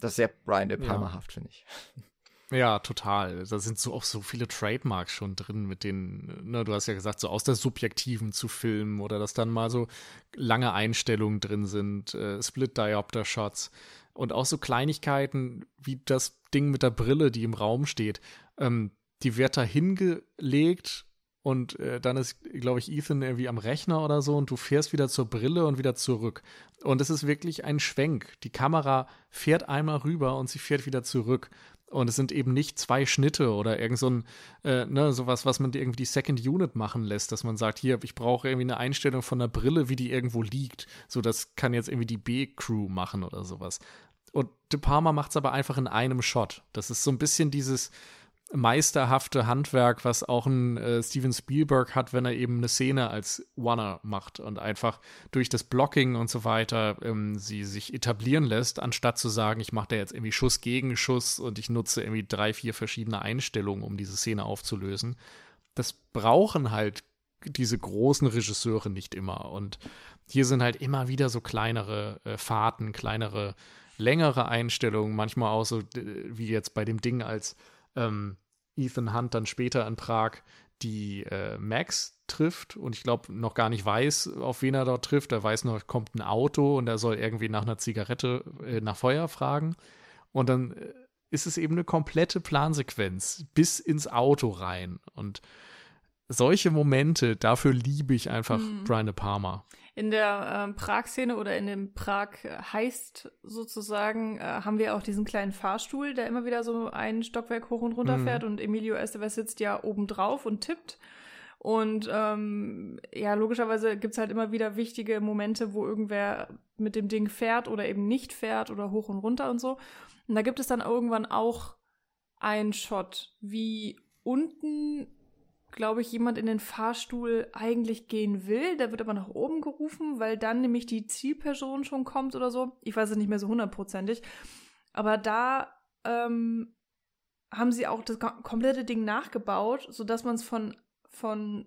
Das ist sehr Brian De Palma-haft, ja. finde ich. Ja, total. Da sind so auch so viele Trademarks schon drin, mit denen, ne, du hast ja gesagt, so aus der Subjektiven zu filmen oder dass dann mal so lange Einstellungen drin sind, äh, Split-Diopter-Shots und auch so Kleinigkeiten wie das Ding mit der Brille, die im Raum steht. Ähm, die wird da hingelegt und äh, dann ist, glaube ich, Ethan irgendwie am Rechner oder so und du fährst wieder zur Brille und wieder zurück. Und es ist wirklich ein Schwenk. Die Kamera fährt einmal rüber und sie fährt wieder zurück. Und es sind eben nicht zwei Schnitte oder irgend so ein, äh, ne, sowas, was man irgendwie die Second Unit machen lässt, dass man sagt, hier, ich brauche irgendwie eine Einstellung von der Brille, wie die irgendwo liegt. So, das kann jetzt irgendwie die B-Crew machen oder sowas. Und De Palma macht es aber einfach in einem Shot. Das ist so ein bisschen dieses, meisterhafte Handwerk, was auch ein äh, Steven Spielberg hat, wenn er eben eine Szene als Wanner macht und einfach durch das Blocking und so weiter ähm, sie sich etablieren lässt, anstatt zu sagen, ich mache da jetzt irgendwie Schuss gegen Schuss und ich nutze irgendwie drei, vier verschiedene Einstellungen, um diese Szene aufzulösen. Das brauchen halt diese großen Regisseure nicht immer. Und hier sind halt immer wieder so kleinere äh, Fahrten, kleinere, längere Einstellungen, manchmal auch so wie jetzt bei dem Ding als ähm, Ethan Hunt dann später in Prag die äh, Max trifft und ich glaube noch gar nicht weiß, auf wen er dort trifft. Er weiß nur, kommt ein Auto und er soll irgendwie nach einer Zigarette äh, nach Feuer fragen. Und dann äh, ist es eben eine komplette Plansequenz bis ins Auto rein. Und solche Momente, dafür liebe ich einfach mhm. Brian De Palma in der ähm, Prag-Szene oder in dem Prag-Heist sozusagen äh, haben wir auch diesen kleinen Fahrstuhl, der immer wieder so ein Stockwerk hoch und runter mhm. fährt und Emilio Estevez sitzt ja oben drauf und tippt. Und ähm, ja, logischerweise gibt's halt immer wieder wichtige Momente, wo irgendwer mit dem Ding fährt oder eben nicht fährt oder hoch und runter und so. Und da gibt es dann irgendwann auch einen Shot, wie unten glaube ich, jemand in den Fahrstuhl eigentlich gehen will. Der wird aber nach oben gerufen, weil dann nämlich die Zielperson schon kommt oder so. Ich weiß es nicht mehr so hundertprozentig. Aber da ähm, haben sie auch das komplette Ding nachgebaut, sodass man es von, von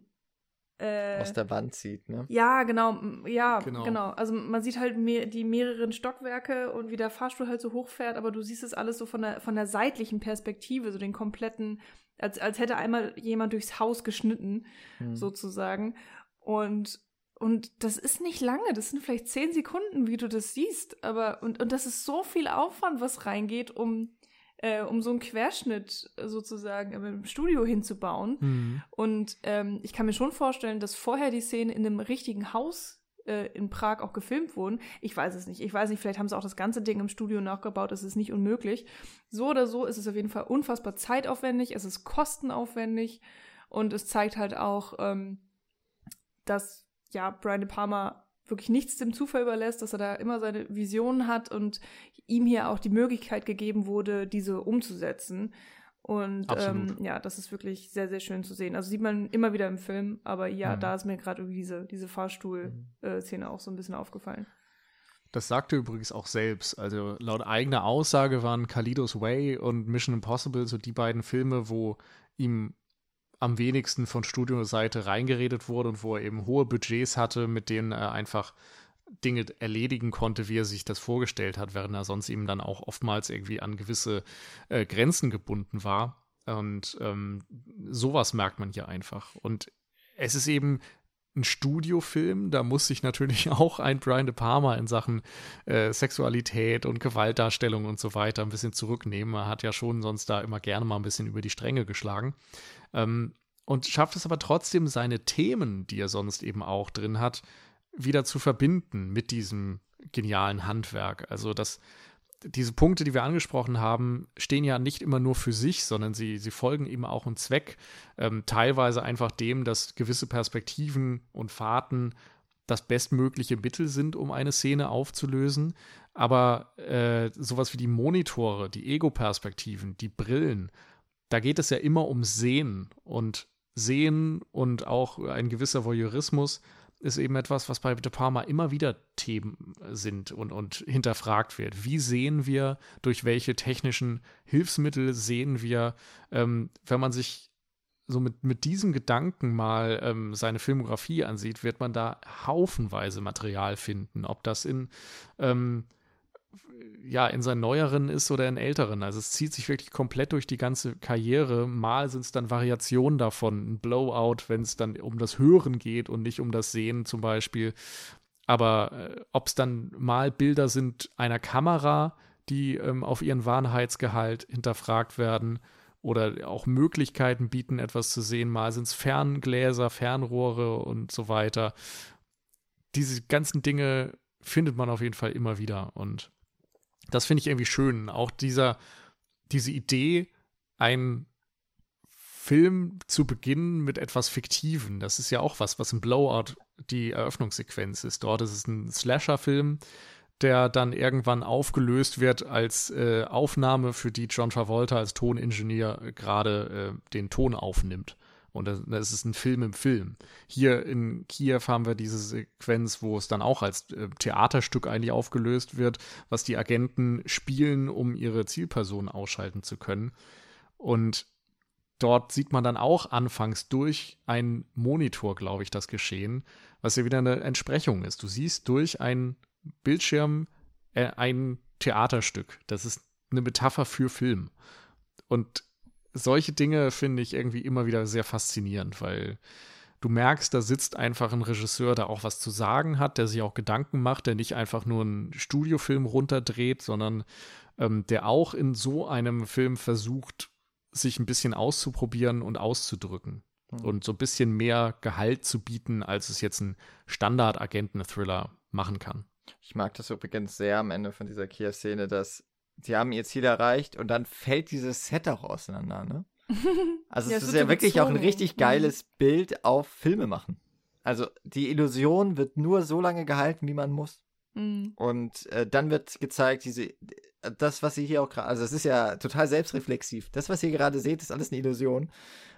äh, aus der Wand sieht, ne? Ja, genau, ja, genau. genau. Also man sieht halt mehr, die mehreren Stockwerke und wie der Fahrstuhl halt so hochfährt, aber du siehst es alles so von der, von der seitlichen Perspektive, so den kompletten als, als hätte einmal jemand durchs Haus geschnitten, hm. sozusagen. Und, und das ist nicht lange, das sind vielleicht zehn Sekunden, wie du das siehst. Aber, und, und das ist so viel Aufwand, was reingeht, um, äh, um so einen Querschnitt sozusagen im Studio hinzubauen. Mhm. Und ähm, ich kann mir schon vorstellen, dass vorher die Szene in einem richtigen Haus äh, in Prag auch gefilmt wurden. Ich weiß es nicht. Ich weiß nicht, vielleicht haben sie auch das ganze Ding im Studio nachgebaut. Das ist nicht unmöglich. So oder so ist es auf jeden Fall unfassbar zeitaufwendig. Es ist kostenaufwendig. Und es zeigt halt auch, ähm, dass ja, Brian De Palma wirklich nichts dem Zufall überlässt, dass er da immer seine Visionen hat und ihm hier auch die Möglichkeit gegeben wurde, diese umzusetzen. Und ähm, ja, das ist wirklich sehr, sehr schön zu sehen. Also sieht man immer wieder im Film, aber ja, mhm. da ist mir gerade irgendwie diese, diese Fahrstuhl-Szene mhm. auch so ein bisschen aufgefallen. Das sagte übrigens auch selbst. Also laut eigener Aussage waren Kalidos Way und Mission Impossible so die beiden Filme, wo ihm am wenigsten von Studioseite reingeredet wurde und wo er eben hohe Budgets hatte, mit denen er einfach Dinge erledigen konnte, wie er sich das vorgestellt hat, während er sonst eben dann auch oftmals irgendwie an gewisse äh, Grenzen gebunden war. Und ähm, sowas merkt man hier einfach. Und es ist eben ein Studiofilm, da muss sich natürlich auch ein Brian De Palma in Sachen äh, Sexualität und Gewaltdarstellung und so weiter ein bisschen zurücknehmen. Er hat ja schon sonst da immer gerne mal ein bisschen über die Stränge geschlagen. Ähm, und schafft es aber trotzdem, seine Themen, die er sonst eben auch drin hat, wieder zu verbinden mit diesem genialen Handwerk. Also dass diese Punkte, die wir angesprochen haben, stehen ja nicht immer nur für sich, sondern sie, sie folgen eben auch einem Zweck. Ähm, teilweise einfach dem, dass gewisse Perspektiven und Fahrten das bestmögliche Mittel sind, um eine Szene aufzulösen. Aber äh, sowas wie die Monitore, die Ego-Perspektiven, die Brillen, da geht es ja immer um Sehen und Sehen und auch ein gewisser Voyeurismus ist eben etwas, was bei De Palma immer wieder Themen sind und, und hinterfragt wird. Wie sehen wir, durch welche technischen Hilfsmittel sehen wir, ähm, wenn man sich so mit, mit diesem Gedanken mal ähm, seine Filmografie ansieht, wird man da haufenweise Material finden. Ob das in ähm, ja, in seinen neueren ist oder in älteren. Also es zieht sich wirklich komplett durch die ganze Karriere. Mal sind es dann Variationen davon, ein Blowout, wenn es dann um das Hören geht und nicht um das Sehen zum Beispiel. Aber äh, ob es dann mal Bilder sind einer Kamera, die ähm, auf ihren Wahrheitsgehalt hinterfragt werden oder auch Möglichkeiten bieten, etwas zu sehen. Mal sind es Ferngläser, Fernrohre und so weiter. Diese ganzen Dinge findet man auf jeden Fall immer wieder und das finde ich irgendwie schön. Auch dieser, diese Idee, einen Film zu beginnen mit etwas Fiktiven. Das ist ja auch was, was im Blowout die Eröffnungssequenz ist. Dort ist es ein Slasher-Film, der dann irgendwann aufgelöst wird als äh, Aufnahme, für die John Travolta als Toningenieur gerade äh, den Ton aufnimmt. Und das, ist ein Film im Film. Hier in Kiew haben wir diese Sequenz, wo es dann auch als äh, Theaterstück eigentlich aufgelöst wird, was die Agenten spielen, um ihre Zielperson ausschalten zu können. Und dort sieht man dann auch anfangs durch einen Monitor, glaube ich, das Geschehen, was ja wieder eine Entsprechung ist. Du siehst durch einen Bildschirm äh, ein Theaterstück. Das ist eine Metapher für Film. Und solche Dinge finde ich irgendwie immer wieder sehr faszinierend, weil du merkst, da sitzt einfach ein Regisseur, der auch was zu sagen hat, der sich auch Gedanken macht, der nicht einfach nur einen Studiofilm runterdreht, sondern ähm, der auch in so einem Film versucht, sich ein bisschen auszuprobieren und auszudrücken. Mhm. Und so ein bisschen mehr Gehalt zu bieten, als es jetzt ein Standard-Agenten-Thriller machen kann. Ich mag das übrigens sehr am Ende von dieser Kia-Szene, dass sie haben ihr Ziel erreicht und dann fällt dieses Set auch auseinander, ne? Also ja, es ist ja wirklich auch ein richtig mhm. geiles mhm. Bild auf Filme machen. Also die Illusion wird nur so lange gehalten, wie man muss. Mhm. Und äh, dann wird gezeigt, diese, das, was sie hier auch gerade, also es ist ja total selbstreflexiv. Das, was ihr gerade seht, ist alles eine Illusion.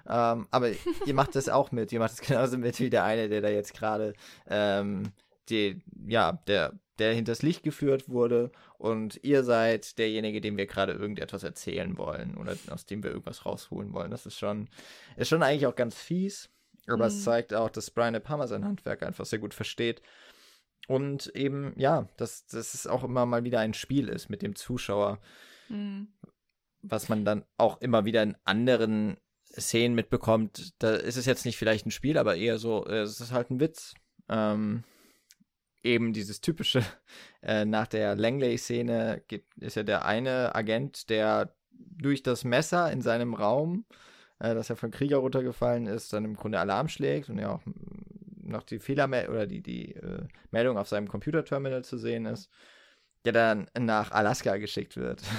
Ähm, aber ihr macht das auch mit. Ihr macht es genauso mit wie der eine, der da jetzt gerade, ähm, die, ja, der der hinters Licht geführt wurde und ihr seid derjenige, dem wir gerade irgendetwas erzählen wollen oder aus dem wir irgendwas rausholen wollen. Das ist schon, ist schon eigentlich auch ganz fies, aber mhm. es zeigt auch, dass Brian De Palma sein Handwerk einfach sehr gut versteht. Und eben, ja, dass, dass es auch immer mal wieder ein Spiel ist mit dem Zuschauer, mhm. was man dann auch immer wieder in anderen Szenen mitbekommt. Da ist es jetzt nicht vielleicht ein Spiel, aber eher so, es ist halt ein Witz. Ähm, eben dieses typische, äh, nach der Langley-Szene ist ja der eine Agent, der durch das Messer in seinem Raum, äh, das ja von Krieger runtergefallen ist, dann im Grunde Alarm schlägt und ja auch noch die Fehlermeldung oder die, die äh, Meldung auf seinem Computerterminal zu sehen ist, der dann nach Alaska geschickt wird.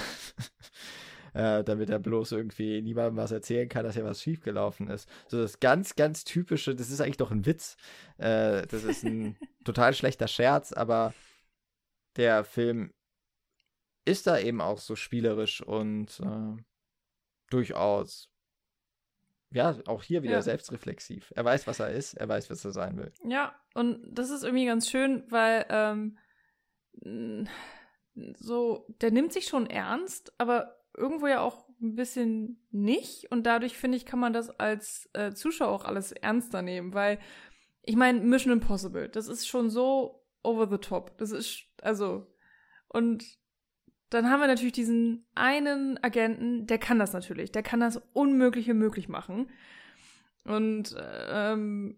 äh, damit er bloß irgendwie niemandem was erzählen kann, dass ja was schiefgelaufen ist. So das ganz, ganz typische, das ist eigentlich doch ein Witz. Äh, das ist ein total schlechter Scherz, aber der Film ist da eben auch so spielerisch und äh, durchaus ja, auch hier wieder ja. selbstreflexiv. Er weiß, was er ist, er weiß, was er sein will. Ja, und das ist irgendwie ganz schön, weil ähm, so, der nimmt sich schon ernst, aber irgendwo ja auch ein bisschen nicht. Und dadurch, finde ich, kann man das als äh, Zuschauer auch alles ernster nehmen, weil ich meine, Mission Impossible, das ist schon so over the top. Das ist, also, und dann haben wir natürlich diesen einen Agenten, der kann das natürlich, der kann das Unmögliche möglich machen. Und ähm,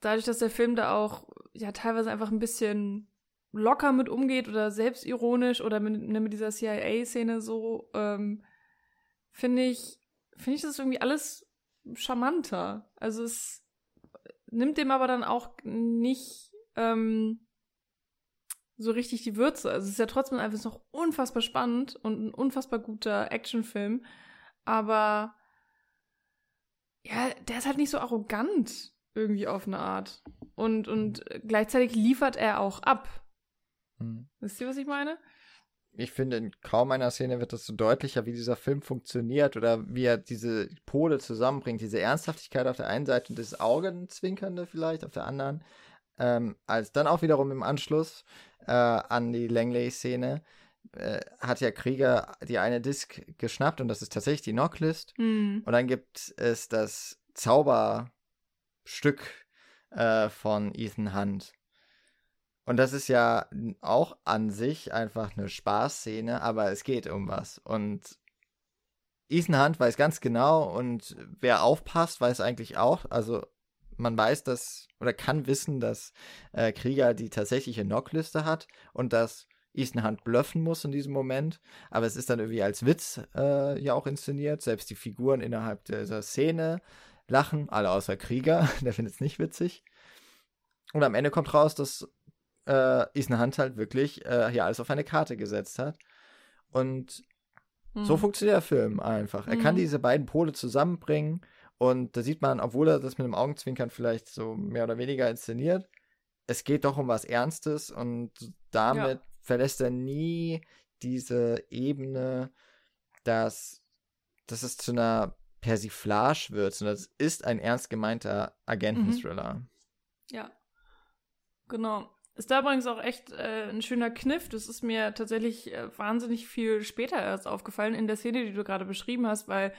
dadurch, dass der Film da auch ja teilweise einfach ein bisschen locker mit umgeht oder selbstironisch oder mit, ne, mit dieser CIA-Szene so, ähm, finde ich, finde ich das irgendwie alles charmanter. Also es nimmt dem aber dann auch nicht ähm, so richtig die Würze. Also es ist ja trotzdem einfach noch unfassbar spannend und ein unfassbar guter Actionfilm. Aber ja, der ist halt nicht so arrogant irgendwie auf eine Art. Und, und gleichzeitig liefert er auch ab. Hm. Wisst ihr, was ich meine? Ich finde, in kaum einer Szene wird das so deutlicher, wie dieser Film funktioniert oder wie er diese Pole zusammenbringt. Diese Ernsthaftigkeit auf der einen Seite und das Augenzwinkernde vielleicht auf der anderen. ähm, als dann auch wiederum im Anschluss äh, an die Langley-Szene äh, hat ja Krieger die eine Disc geschnappt und das ist tatsächlich die Knocklist. Hm. Und dann gibt es das Zauberstück äh, von Ethan Hunt. Und das ist ja auch an sich einfach eine Spaßszene, aber es geht um was. Und Ethan Hunt weiß ganz genau und wer aufpasst, weiß eigentlich auch. Also man weiß, dass oder kann wissen, dass äh, Krieger die tatsächliche Knockliste hat und dass Ethan Hunt bluffen muss in diesem Moment. Aber es ist dann irgendwie als Witz äh, ja auch inszeniert. Selbst die Figuren innerhalb dieser Szene lachen, alle außer Krieger. Der findet es nicht witzig. Und am Ende kommt raus, dass äh, Hunt halt wirklich äh, hier alles auf eine Karte gesetzt hat. Und Hm. so funktioniert der Film einfach. Er kann Mhm. diese beiden Pole zusammenbringen und da sieht man, obwohl er das mit dem Augenzwinkern vielleicht so mehr oder weniger inszeniert, es geht doch um was Ernstes und damit verlässt er nie diese Ebene, dass, dass es zu einer Persiflage wird, sondern es ist ein ernst gemeinter Agenten-Thriller. Ja. Genau. Ist da übrigens auch echt äh, ein schöner Kniff. Das ist mir tatsächlich äh, wahnsinnig viel später erst aufgefallen in der Szene, die du gerade beschrieben hast, weil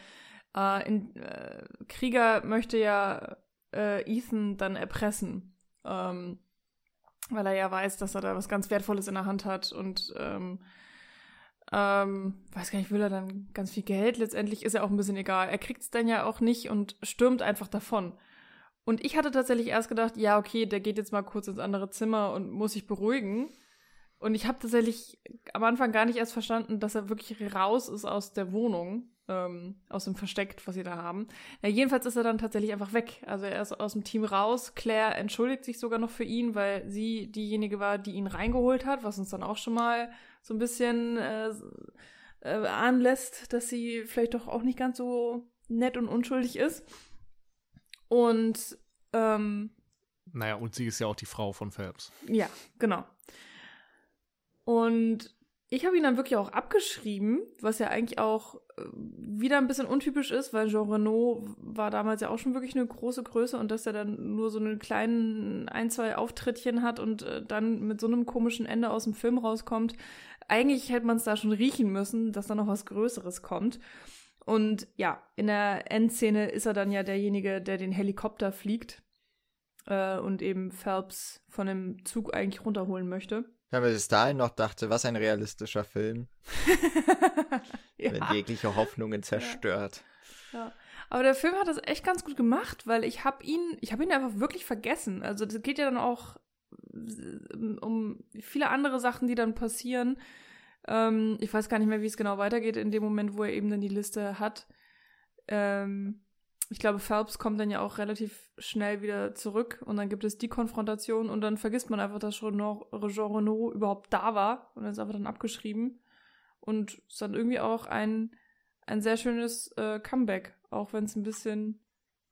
äh, in, äh, Krieger möchte ja äh, Ethan dann erpressen. Ähm, weil er ja weiß, dass er da was ganz Wertvolles in der Hand hat und ähm, ähm, weiß gar nicht, will er dann ganz viel Geld? Letztendlich ist er auch ein bisschen egal. Er kriegt es dann ja auch nicht und stürmt einfach davon. Und ich hatte tatsächlich erst gedacht, ja, okay, der geht jetzt mal kurz ins andere Zimmer und muss sich beruhigen. Und ich habe tatsächlich am Anfang gar nicht erst verstanden, dass er wirklich raus ist aus der Wohnung, ähm, aus dem Versteck, was sie da haben. Ja, jedenfalls ist er dann tatsächlich einfach weg. Also er ist aus dem Team raus. Claire entschuldigt sich sogar noch für ihn, weil sie diejenige war, die ihn reingeholt hat, was uns dann auch schon mal so ein bisschen äh, äh, anlässt, dass sie vielleicht doch auch nicht ganz so nett und unschuldig ist. Und ähm, Naja, und sie ist ja auch die Frau von Phelps. ja, genau. Und ich habe ihn dann wirklich auch abgeschrieben, was ja eigentlich auch äh, wieder ein bisschen untypisch ist, weil Jean Renault war damals ja auch schon wirklich eine große Größe und dass er dann nur so einen kleinen ein, zwei Auftrittchen hat und äh, dann mit so einem komischen Ende aus dem Film rauskommt. Eigentlich hätte man es da schon riechen müssen, dass da noch was Größeres kommt. Und ja, in der Endszene ist er dann ja derjenige, der den Helikopter fliegt äh, und eben Phelps von dem Zug eigentlich runterholen möchte. Wenn man bis dahin noch dachte, was ein realistischer Film, wenn ja. jegliche Hoffnungen zerstört. ja. Aber der Film hat das echt ganz gut gemacht, weil ich habe ihn, ich habe ihn einfach wirklich vergessen. Also das geht ja dann auch äh, um viele andere Sachen, die dann passieren. Ähm, ich weiß gar nicht mehr, wie es genau weitergeht in dem Moment, wo er eben dann die Liste hat. Ähm, ich glaube, Phelps kommt dann ja auch relativ schnell wieder zurück und dann gibt es die Konfrontation und dann vergisst man einfach, dass Jean Renault überhaupt da war und ist einfach dann abgeschrieben. Und ist dann irgendwie auch ein, ein sehr schönes äh, Comeback, auch wenn es ein bisschen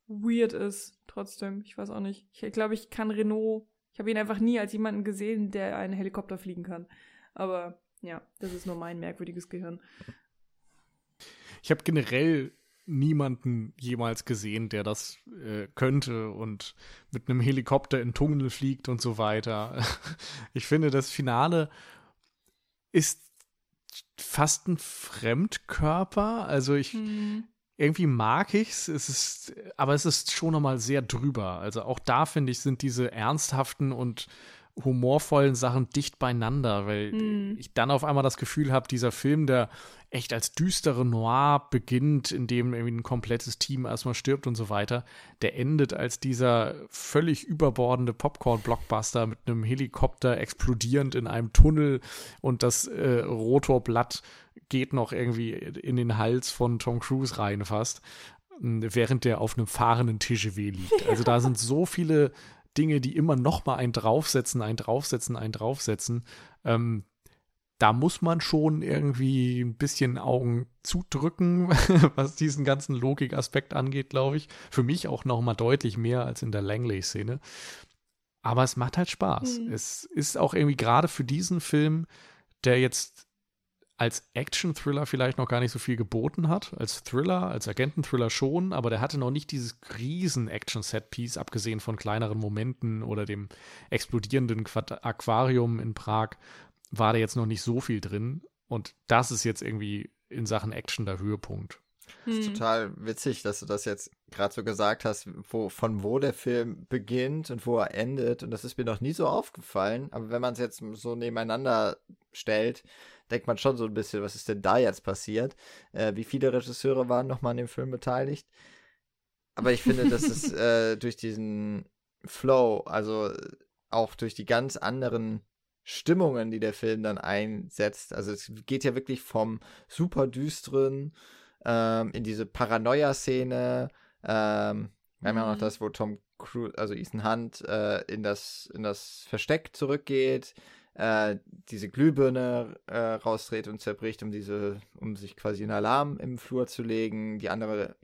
weird ist, trotzdem. Ich weiß auch nicht. Ich glaube, ich kann Renault, ich habe ihn einfach nie als jemanden gesehen, der einen Helikopter fliegen kann. Aber ja, das ist nur mein merkwürdiges Gehirn. Ich habe generell niemanden jemals gesehen, der das äh, könnte und mit einem Helikopter in Tunnel fliegt und so weiter. Ich finde, das Finale ist fast ein Fremdkörper. Also ich Hm. irgendwie mag ich's. Es ist, aber es ist schon nochmal sehr drüber. Also auch da finde ich sind diese ernsthaften und humorvollen Sachen dicht beieinander, weil Hm. ich dann auf einmal das Gefühl habe, dieser Film, der echt als düstere Noir beginnt, in dem irgendwie ein komplettes Team erstmal stirbt und so weiter, der endet als dieser völlig überbordende Popcorn-Blockbuster mit einem Helikopter explodierend in einem Tunnel und das äh, Rotorblatt geht noch irgendwie in den Hals von Tom Cruise rein fast, während der auf einem fahrenden TGW liegt. Also da sind so viele Dinge, die immer noch mal ein draufsetzen, ein draufsetzen, ein draufsetzen. Ähm, da muss man schon irgendwie ein bisschen Augen zudrücken, was diesen ganzen Logikaspekt angeht, glaube ich. Für mich auch noch mal deutlich mehr als in der Langley-Szene. Aber es macht halt Spaß. Mhm. Es ist auch irgendwie gerade für diesen Film, der jetzt als Action-Thriller vielleicht noch gar nicht so viel geboten hat. Als Thriller, als Agenten-Thriller schon, aber der hatte noch nicht dieses riesen Action-Set-Piece, abgesehen von kleineren Momenten oder dem explodierenden Quad Aquarium in Prag, war da jetzt noch nicht so viel drin. Und das ist jetzt irgendwie in Sachen Action der Höhepunkt. Das ist Hm. total witzig, dass du das jetzt gerade so gesagt hast, wo, von wo der Film beginnt und wo er endet. Und das ist mir noch nie so aufgefallen. Aber wenn man es jetzt so nebeneinander stellt, denkt man schon so ein bisschen, was ist denn da jetzt passiert? Äh, wie viele Regisseure waren nochmal an dem Film beteiligt? Aber ich finde, dass es äh, durch diesen Flow, also äh, auch durch die ganz anderen Stimmungen, die der Film dann einsetzt. Also es geht ja wirklich vom super düsteren ähm, in diese Paranoia-Szene. Ähm, wir haben ja auch noch Mhm. das, wo Tom Cruise, also Ethan Hunt, äh, in, das, in das Versteck zurückgeht, äh, diese Glühbirne äh, rausdreht und zerbricht, um diese, um sich quasi einen Alarm im Flur zu legen, die andere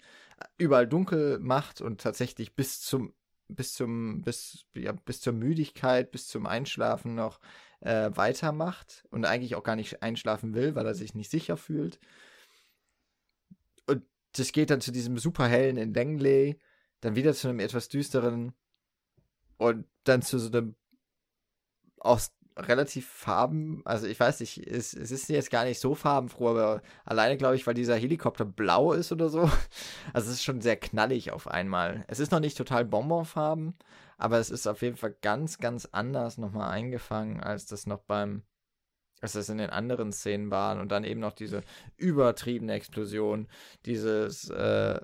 überall dunkel macht und tatsächlich bis zum bis zum bis ja bis zur Müdigkeit bis zum Einschlafen noch äh, weitermacht und eigentlich auch gar nicht einschlafen will, weil er sich nicht sicher fühlt. Das geht dann zu diesem superhellen in Langley, dann wieder zu einem etwas düsteren und dann zu so einem aus relativ Farben, also ich weiß nicht, es, es ist jetzt gar nicht so farbenfroh, aber alleine glaube ich, weil dieser Helikopter blau ist oder so. Also es ist schon sehr knallig auf einmal. Es ist noch nicht total Bonbonfarben, aber es ist auf jeden Fall ganz, ganz anders nochmal eingefangen, als das noch beim, als das in den anderen Szenen waren und dann eben noch diese übertriebene Explosion, dieses äh,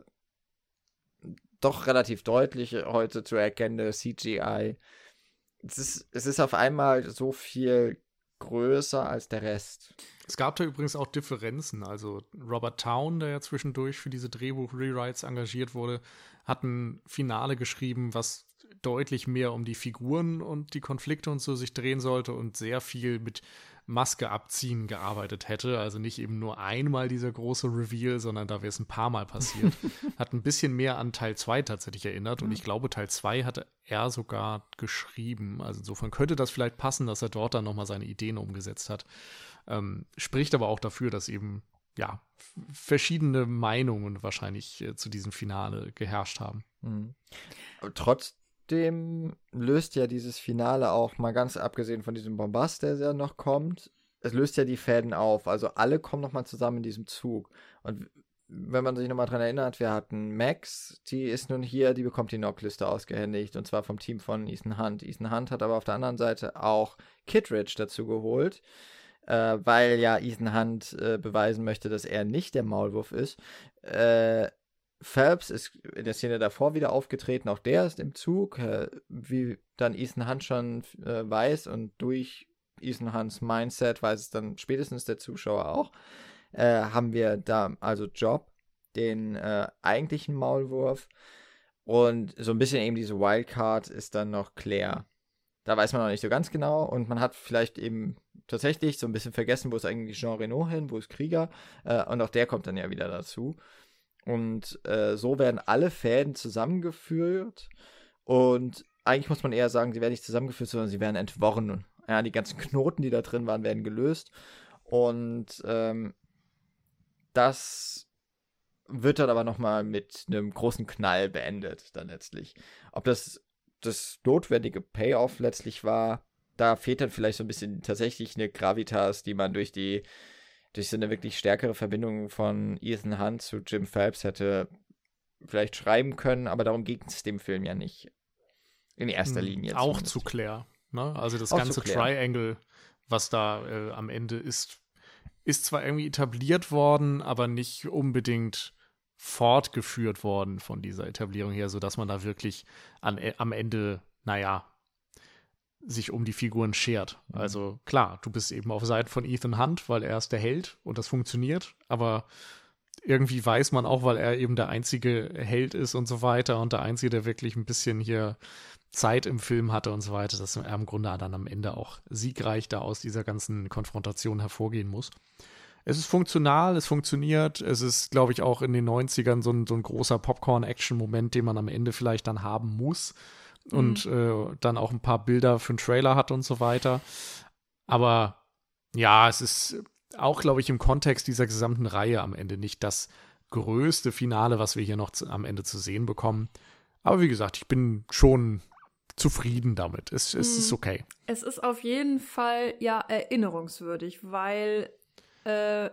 doch relativ deutliche heute zu erkennende CGI. Es ist, es ist auf einmal so viel größer als der Rest. Es gab da übrigens auch Differenzen. Also Robert Town, der ja zwischendurch für diese Drehbuch-Rewrites engagiert wurde, hat ein Finale geschrieben, was deutlich mehr um die Figuren und die Konflikte und so sich drehen sollte und sehr viel mit Maske abziehen gearbeitet hätte. Also nicht eben nur einmal dieser große Reveal, sondern da wäre es ein paar Mal passiert. hat ein bisschen mehr an Teil 2 tatsächlich erinnert und ich glaube, Teil 2 hatte er sogar geschrieben. Also insofern könnte das vielleicht passen, dass er dort dann nochmal seine Ideen umgesetzt hat. Ähm, spricht aber auch dafür, dass eben ja verschiedene Meinungen wahrscheinlich äh, zu diesem Finale geherrscht haben. Mhm. Aber trotzdem löst ja dieses Finale auch mal ganz abgesehen von diesem Bombast, der ja noch kommt, es löst ja die Fäden auf. Also alle kommen nochmal zusammen in diesem Zug. Und wenn man sich nochmal dran erinnert, wir hatten Max, die ist nun hier, die bekommt die Knockliste ausgehändigt und zwar vom Team von Ethan Hunt. Ethan Hunt hat aber auf der anderen Seite auch Kittredge dazu geholt, äh, weil ja Ethan Hunt äh, beweisen möchte, dass er nicht der Maulwurf ist. Äh, Phelps ist in der Szene davor wieder aufgetreten, auch der ist im Zug, äh, wie dann Ethan Hunt schon äh, weiß und durch Ethan Hunts Mindset weiß es dann spätestens der Zuschauer auch, äh, haben wir da also Job, den äh, eigentlichen Maulwurf und so ein bisschen eben diese Wildcard ist dann noch Claire. Da weiß man noch nicht so ganz genau und man hat vielleicht eben tatsächlich so ein bisschen vergessen, wo ist eigentlich Jean Reno hin, wo ist Krieger äh, und auch der kommt dann ja wieder dazu. Und äh, so werden alle Fäden zusammengeführt. Und eigentlich muss man eher sagen, sie werden nicht zusammengeführt, sondern sie werden entworren. Ja, die ganzen Knoten, die da drin waren, werden gelöst. Und ähm, das wird dann aber nochmal mit einem großen Knall beendet, dann letztlich. Ob das das notwendige Payoff letztlich war, da fehlt dann vielleicht so ein bisschen tatsächlich eine Gravitas, die man durch die durch so eine wirklich stärkere Verbindung von Ethan Hunt zu Jim Phelps hätte vielleicht schreiben können, aber darum ging es dem Film ja nicht. In erster Hm, Linie. Auch zumindest. zu Claire. Ne? Also das Auch ganze. Triangle, was da äh, am Ende ist, ist zwar irgendwie etabliert worden, aber nicht unbedingt fortgeführt worden von dieser Etablierung her, sodass man da wirklich an, äh, am Ende, naja, sich um die Figuren schert. Mhm. Also klar, du bist eben auf Seiten von Ethan Hunt, weil er ist der Held und das funktioniert, aber irgendwie weiß man auch, weil er eben der einzige Held ist und so weiter und der einzige, der wirklich ein bisschen hier Zeit im Film hatte und so weiter, dass er im Grunde dann am Ende auch siegreich da aus dieser ganzen Konfrontation hervorgehen muss. Es ist funktional, es funktioniert, es ist, glaube ich, auch in den 90ern so ein, so ein großer Popcorn-Action-Moment, den man am Ende vielleicht dann haben muss und äh, dann auch ein paar Bilder für einen Trailer hat und so weiter. Aber ja, es ist, auch, glaube ich, im Kontext dieser gesamten Reihe am Ende nicht das größte Finale, was wir hier noch zu, am Ende zu sehen bekommen. Aber wie gesagt, ich bin schon zufrieden damit. Es, es ist Hm. okay. Es ist auf jeden Fall ja erinnerungswürdig, weil äh,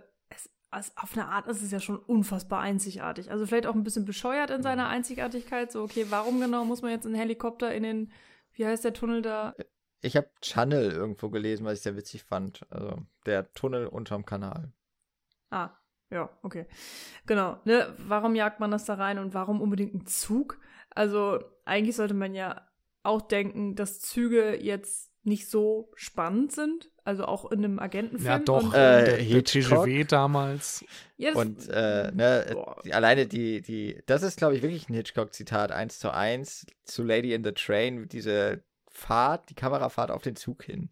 also auf eine Art ist es ja schon unfassbar einzigartig. Also vielleicht auch ein bisschen bescheuert in seiner Einzigartigkeit. So, okay, warum genau muss man jetzt einen Helikopter in den, wie heißt der Tunnel da? Ich habe Channel irgendwo gelesen, was ich sehr witzig fand. Also der Tunnel unterm Kanal. Ah, ja, okay. Genau. Ne, warum jagt man das da rein und warum unbedingt ein Zug? Also eigentlich sollte man ja auch denken, dass Züge jetzt nicht so spannend sind. Also auch in einem Agentenfilm. Ja, doch. Und, Äh, der, der Hitchcock. TGW damals. ja, das- Und äh, ne, die, alleine die, die, das ist, glaube ich, wirklich ein Hitchcock-Zitat, eins zu eins, zu Lady in the Train, diese Fahrt, die Kamerafahrt auf den Zug hin.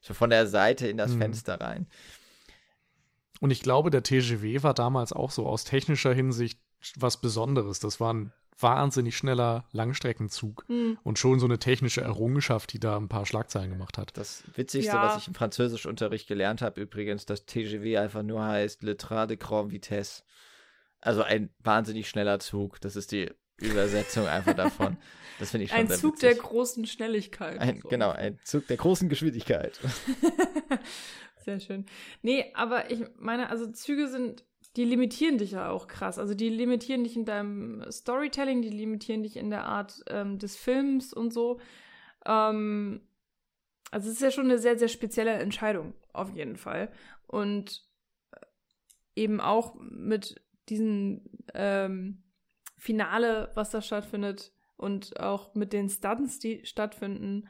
So von der Seite in das Mhm. Fenster rein. Und ich glaube, der TGW war damals auch so aus technischer Hinsicht was Besonderes. Das war ein wahnsinnig schneller Langstreckenzug Hm. und schon so eine technische Errungenschaft, die da ein paar Schlagzeilen gemacht hat. Das Witzigste, Ja. was ich im Französischunterricht gelernt habe, übrigens, dass TGV einfach nur heißt Le Train de Grande Vitesse. Also ein wahnsinnig schneller Zug. Das ist die Übersetzung einfach davon. Das finde ich schon Ein sehr Zug witzig. der großen Schnelligkeit. ein, So. Genau, ein Zug der großen Geschwindigkeit. Sehr schön. Nee, aber ich meine, also Züge sind, die limitieren dich ja auch krass. Also die limitieren dich in deinem Storytelling, die limitieren dich in der Art ähm, des Films und so. Ähm, also es ist ja schon eine sehr, sehr spezielle Entscheidung, auf jeden Fall. Und äh, eben auch mit diesem ähm, Finale, was da stattfindet und auch mit den Stunts, die stattfinden,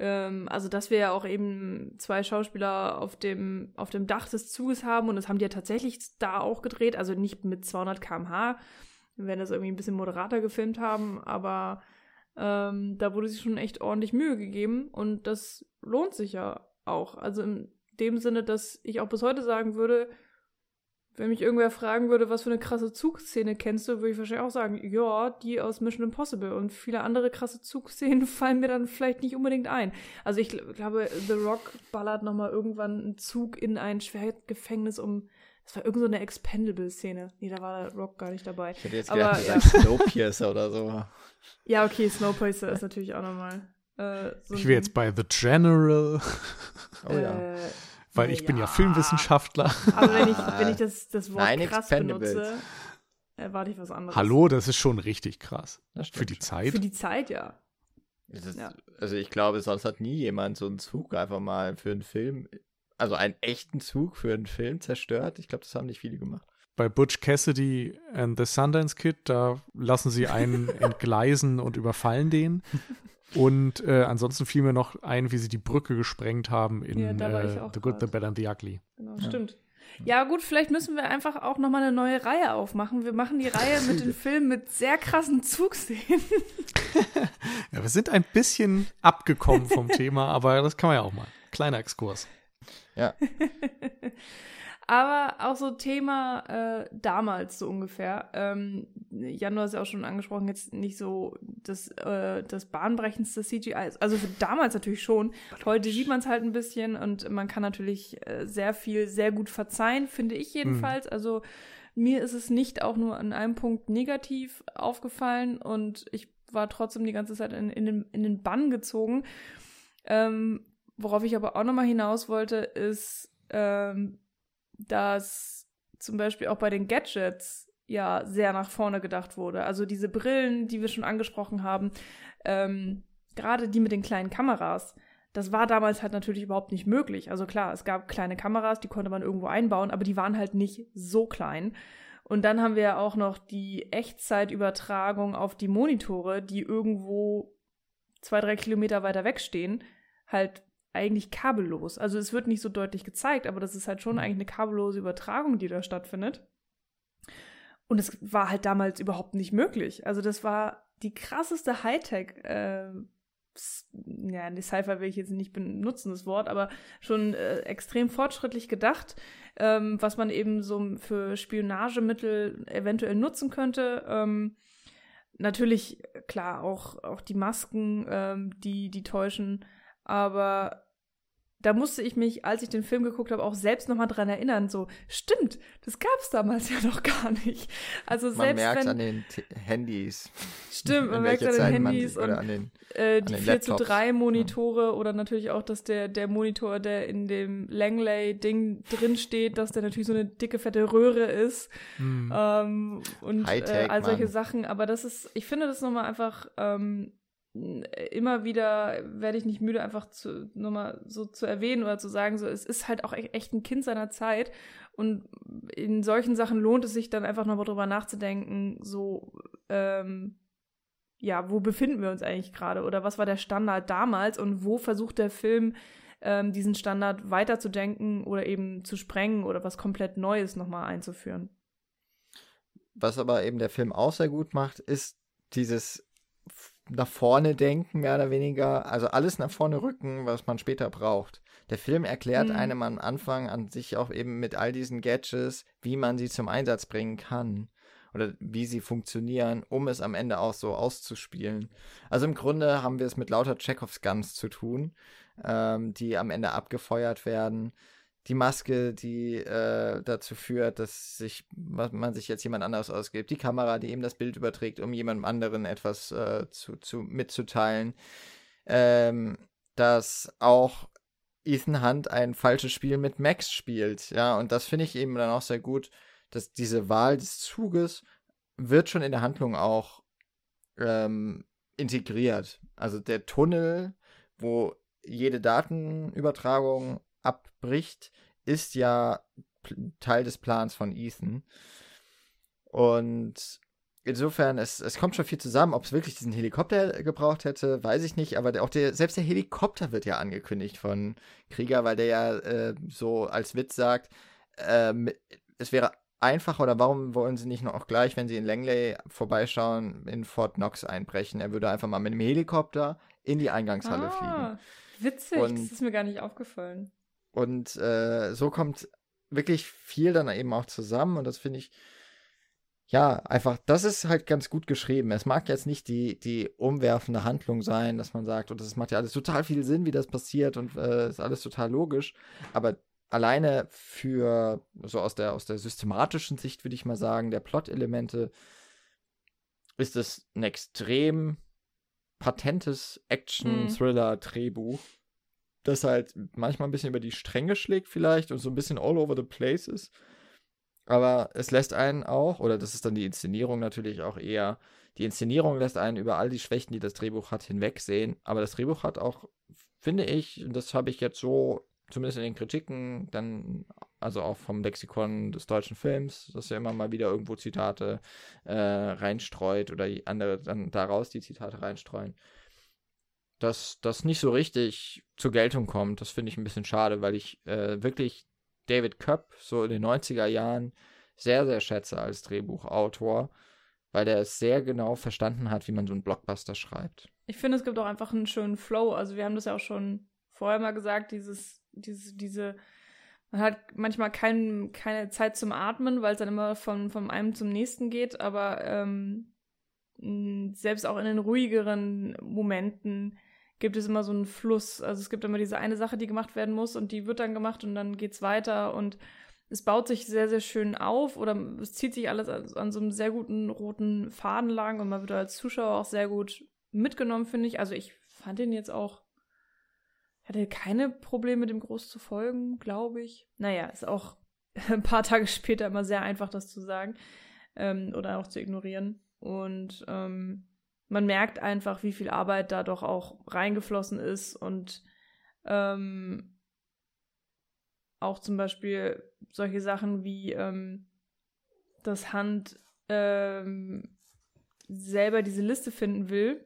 ähm, also, dass wir ja auch eben zwei Schauspieler auf dem, auf dem Dach des Zuges haben und das haben die ja tatsächlich da auch gedreht. Also nicht mit 200 km/h. Werden das irgendwie ein bisschen moderater gefilmt haben, aber ähm, da wurde sich schon echt ordentlich Mühe gegeben und das lohnt sich ja auch. Also in dem Sinne, dass ich auch bis heute sagen würde, wenn mich irgendwer fragen würde, was für eine krasse Zugszene kennst du, würde ich wahrscheinlich auch sagen, ja, die aus Mission Impossible. Und viele andere krasse Zugszenen fallen mir dann vielleicht nicht unbedingt ein. Also ich gl- glaube, The Rock ballert nochmal irgendwann einen Zug in ein Schwergefängnis um. Das war irgend so eine Expendable-Szene. Nee, da war der Rock gar nicht dabei. Ich hätte jetzt Aber, gedacht, ja. Snowpiercer oder so. Ja, okay, Snowpiercer ist natürlich auch nochmal. Äh, so Ich wäre jetzt bei The General, Oh ja. Weil ich bin ja ja. Filmwissenschaftler. Aber wenn ich, wenn ich das, das Wort Nein, krass benutze, erwarte ich was anderes. Hallo, das ist schon richtig krass. Für die. Zeit. Für die Zeit, ja. Ist, Ja. Also ich glaube, sonst hat nie jemand so einen Zug einfach mal für einen Film, also einen echten Zug für einen Film zerstört. Ich glaube, das haben nicht viele gemacht. Bei Butch Cassidy and the Sundance Kid, da lassen sie einen entgleisen und überfallen den. Und äh, ansonsten fiel mir noch ein, wie sie die Brücke gesprengt haben in Ja, äh, The Good, The. Bad and the Ugly. Genau, Ja. stimmt. Ja, gut, vielleicht müssen wir einfach auch nochmal eine neue Reihe aufmachen. Wir machen die Reihe mit den Filmen mit sehr krassen Zugszenen. Ja, wir sind ein bisschen abgekommen vom Thema, aber das kann man ja auch mal. Kleiner Exkurs. Aber auch so Thema äh, damals so ungefähr. Ähm, Jan, du hast ja auch schon angesprochen, jetzt nicht so das, äh, das bahnbrechendste CGI. Also für damals natürlich schon. Heute sieht man es halt ein bisschen und man kann natürlich äh, sehr viel sehr gut verzeihen, finde ich jedenfalls. Also mir ist es nicht auch nur an einem Punkt negativ aufgefallen und ich war trotzdem die ganze Zeit in, in, den, in den Bann gezogen. Ähm, worauf ich aber auch nochmal hinaus wollte, ist, ähm, dass zum Beispiel auch bei den Gadgets ja sehr nach vorne gedacht wurde. Also diese Brillen, die wir schon angesprochen haben, ähm, gerade die mit den kleinen Kameras, das war damals halt natürlich überhaupt nicht möglich. Also klar, es gab kleine Kameras, die konnte man irgendwo einbauen, aber die waren halt nicht so klein. Und dann haben wir ja auch noch die Echtzeitübertragung auf die Monitore, die irgendwo zwei, drei Kilometer weiter wegstehen, halt eigentlich kabellos. Also es wird nicht so deutlich gezeigt, aber das ist halt schon eigentlich eine kabellose Übertragung, die da stattfindet. Und es war halt damals überhaupt nicht möglich. Also das war die krasseste Hightech. Äh, ja, die Sci-Fi will ich jetzt nicht benutzen, das Wort, aber schon äh, extrem fortschrittlich gedacht, ähm, was man eben so für Spionagemittel eventuell nutzen könnte. Ähm, natürlich, klar, auch, auch die Masken, ähm, die, die täuschen, aber da musste ich mich, als ich den Film geguckt habe, auch selbst nochmal dran erinnern, so, stimmt, das gab es damals ja noch gar nicht. Also Man selbst merkt wenn, an den T Handys. Stimmt, man merkt an den man Handys sie- oder und an den, äh, die den 4 zu Laptops. 3 Monitore oder natürlich auch, dass der, der Monitor, der in dem Langley-Ding drin steht, dass der natürlich so eine dicke, fette Röhre ist. Hm. Ähm, und äh, all solche Mann. Sachen. Aber das ist, ich finde das nochmal einfach, ähm, immer wieder werde ich nicht müde, einfach zu, nochmal so zu erwähnen oder zu sagen, so, es ist halt auch e- echt ein Kind seiner Zeit. Und in solchen Sachen lohnt es sich dann einfach nochmal drüber nachzudenken, so, ähm, ja, wo befinden wir uns eigentlich gerade? Oder was war der Standard damals und wo versucht der Film, ähm, diesen Standard weiterzudenken oder eben zu sprengen oder was komplett Neues nochmal einzuführen? Was aber eben der Film auch sehr gut macht, ist dieses nach vorne denken, mehr oder weniger. Also alles nach vorne rücken, was man später braucht. Der Film erklärt Mhm. einem am Anfang an sich auch eben mit all diesen Gadgets, wie man sie zum Einsatz bringen kann. Oder wie sie funktionieren, um es am Ende auch so auszuspielen. Also im Grunde haben wir es mit lauter Chekhovs Guns zu tun, ähm, die am Ende abgefeuert werden die Maske, die äh, dazu führt, dass sich man sich jetzt jemand anderes ausgibt, die Kamera, die eben das Bild überträgt, um jemandem anderen etwas äh, zu, zu mitzuteilen, ähm, dass auch Ethan Hunt ein falsches Spiel mit Max spielt, ja, und das finde ich eben dann auch sehr gut, dass diese Wahl des Zuges wird schon in der Handlung auch ähm, integriert. Also der Tunnel, wo jede Datenübertragung abbricht, ist ja Teil des Plans von Ethan. Und insofern, es, es kommt schon viel zusammen. Ob es wirklich diesen Helikopter gebraucht hätte, weiß ich nicht. Aber der, auch der, selbst der Helikopter wird ja angekündigt von Krieger, weil der ja äh, so als Witz sagt, ähm, es wäre einfacher oder warum wollen sie nicht noch auch gleich, wenn sie in Langley vorbeischauen, in Fort Knox einbrechen? Er würde einfach mal mit einem Helikopter in die Eingangshalle fliegen. Ah, witzig, Und- das ist mir gar nicht aufgefallen. Und äh, so kommt wirklich viel dann eben auch zusammen und das finde ich, ja, einfach, das ist halt ganz gut geschrieben. Es mag jetzt nicht die, die umwerfende Handlung sein, dass man sagt, und das macht ja alles total viel Sinn, wie das passiert und äh, ist alles total logisch, aber alleine für, so aus der, aus der systematischen Sicht würde ich mal sagen, der Plot-Elemente ist es ein extrem patentes Action-Thriller-Drehbuch das halt manchmal ein bisschen über die Stränge schlägt vielleicht und so ein bisschen all over the place ist. Aber es lässt einen auch, oder das ist dann die Inszenierung natürlich auch eher, die Inszenierung lässt einen über all die Schwächen, die das Drehbuch hat, hinwegsehen. Aber das Drehbuch hat auch, finde ich, und das habe ich jetzt so, zumindest in den Kritiken, dann, also auch vom Lexikon des deutschen Films, dass er immer mal wieder irgendwo Zitate äh, reinstreut oder andere dann daraus die Zitate reinstreuen dass das nicht so richtig zur Geltung kommt. Das finde ich ein bisschen schade, weil ich äh, wirklich David Köpp so in den 90er Jahren sehr, sehr schätze als Drehbuchautor, weil der es sehr genau verstanden hat, wie man so einen Blockbuster schreibt. Ich finde, es gibt auch einfach einen schönen Flow. Also wir haben das ja auch schon vorher mal gesagt, dieses, diese, diese, man hat manchmal kein, keine Zeit zum Atmen, weil es dann immer von, von einem zum nächsten geht, aber ähm, selbst auch in den ruhigeren Momenten gibt es immer so einen Fluss. Also es gibt immer diese eine Sache, die gemacht werden muss und die wird dann gemacht und dann geht's weiter und es baut sich sehr, sehr schön auf oder es zieht sich alles an, an so einem sehr guten roten Faden lang und man wird als Zuschauer auch sehr gut mitgenommen, finde ich. Also ich fand den jetzt auch, hatte keine Probleme, dem groß zu folgen, glaube ich. Naja, ist auch ein paar Tage später immer sehr einfach, das zu sagen ähm, oder auch zu ignorieren. Und ähm, man merkt einfach, wie viel Arbeit da doch auch reingeflossen ist und ähm, auch zum Beispiel solche Sachen wie ähm, dass Hand ähm, selber diese Liste finden will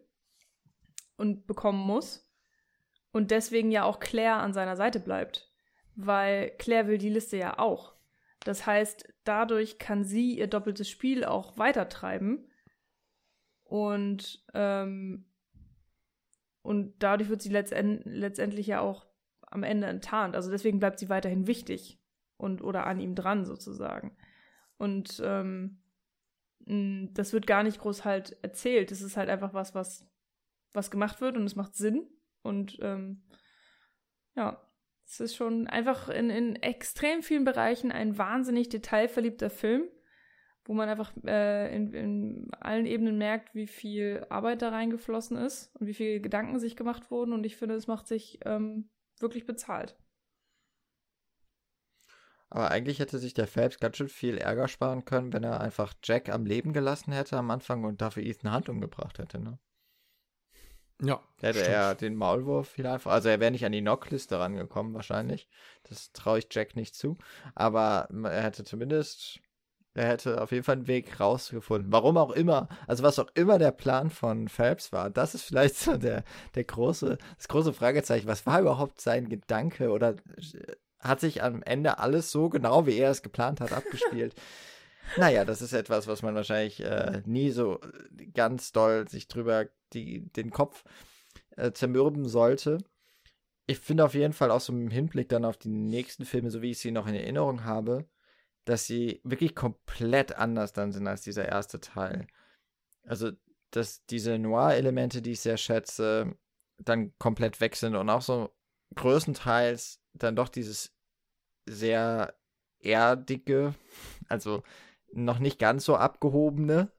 und bekommen muss und deswegen ja auch Claire an seiner Seite bleibt, weil Claire will die Liste ja auch. Das heißt, dadurch kann sie ihr doppeltes Spiel auch weitertreiben und ähm, und dadurch wird sie letztend letztendlich ja auch am Ende enttarnt. Also deswegen bleibt sie weiterhin wichtig und oder an ihm dran sozusagen. Und ähm, das wird gar nicht groß halt erzählt. Es ist halt einfach was, was, was gemacht wird und es macht Sinn. Und ähm, ja, Es ist schon einfach in, in extrem vielen Bereichen ein wahnsinnig detailverliebter Film, wo man einfach äh, in, in allen Ebenen merkt, wie viel Arbeit da reingeflossen ist und wie viele Gedanken sich gemacht wurden. Und ich finde, es macht sich ähm, wirklich bezahlt. Aber eigentlich hätte sich der Phelps ganz schön viel Ärger sparen können, wenn er einfach Jack am Leben gelassen hätte am Anfang und dafür Ethan Hunt umgebracht hätte, ne? Ja. Hätte stimmt. er den Maulwurf viel einfach. Also er wäre nicht an die Knockliste rangekommen, wahrscheinlich. Das traue ich Jack nicht zu. Aber er hätte zumindest. Er hätte auf jeden Fall einen Weg rausgefunden. Warum auch immer, also was auch immer der Plan von Phelps war, das ist vielleicht so der, der große, das große Fragezeichen. Was war überhaupt sein Gedanke oder hat sich am Ende alles so genau, wie er es geplant hat, abgespielt? naja, das ist etwas, was man wahrscheinlich äh, nie so ganz doll sich drüber die, den Kopf äh, zermürben sollte. Ich finde auf jeden Fall auch so im Hinblick dann auf die nächsten Filme, so wie ich sie noch in Erinnerung habe, dass sie wirklich komplett anders dann sind als dieser erste Teil. Also, dass diese Noir-Elemente, die ich sehr schätze, dann komplett weg sind und auch so größtenteils dann doch dieses sehr erdige, also noch nicht ganz so abgehobene,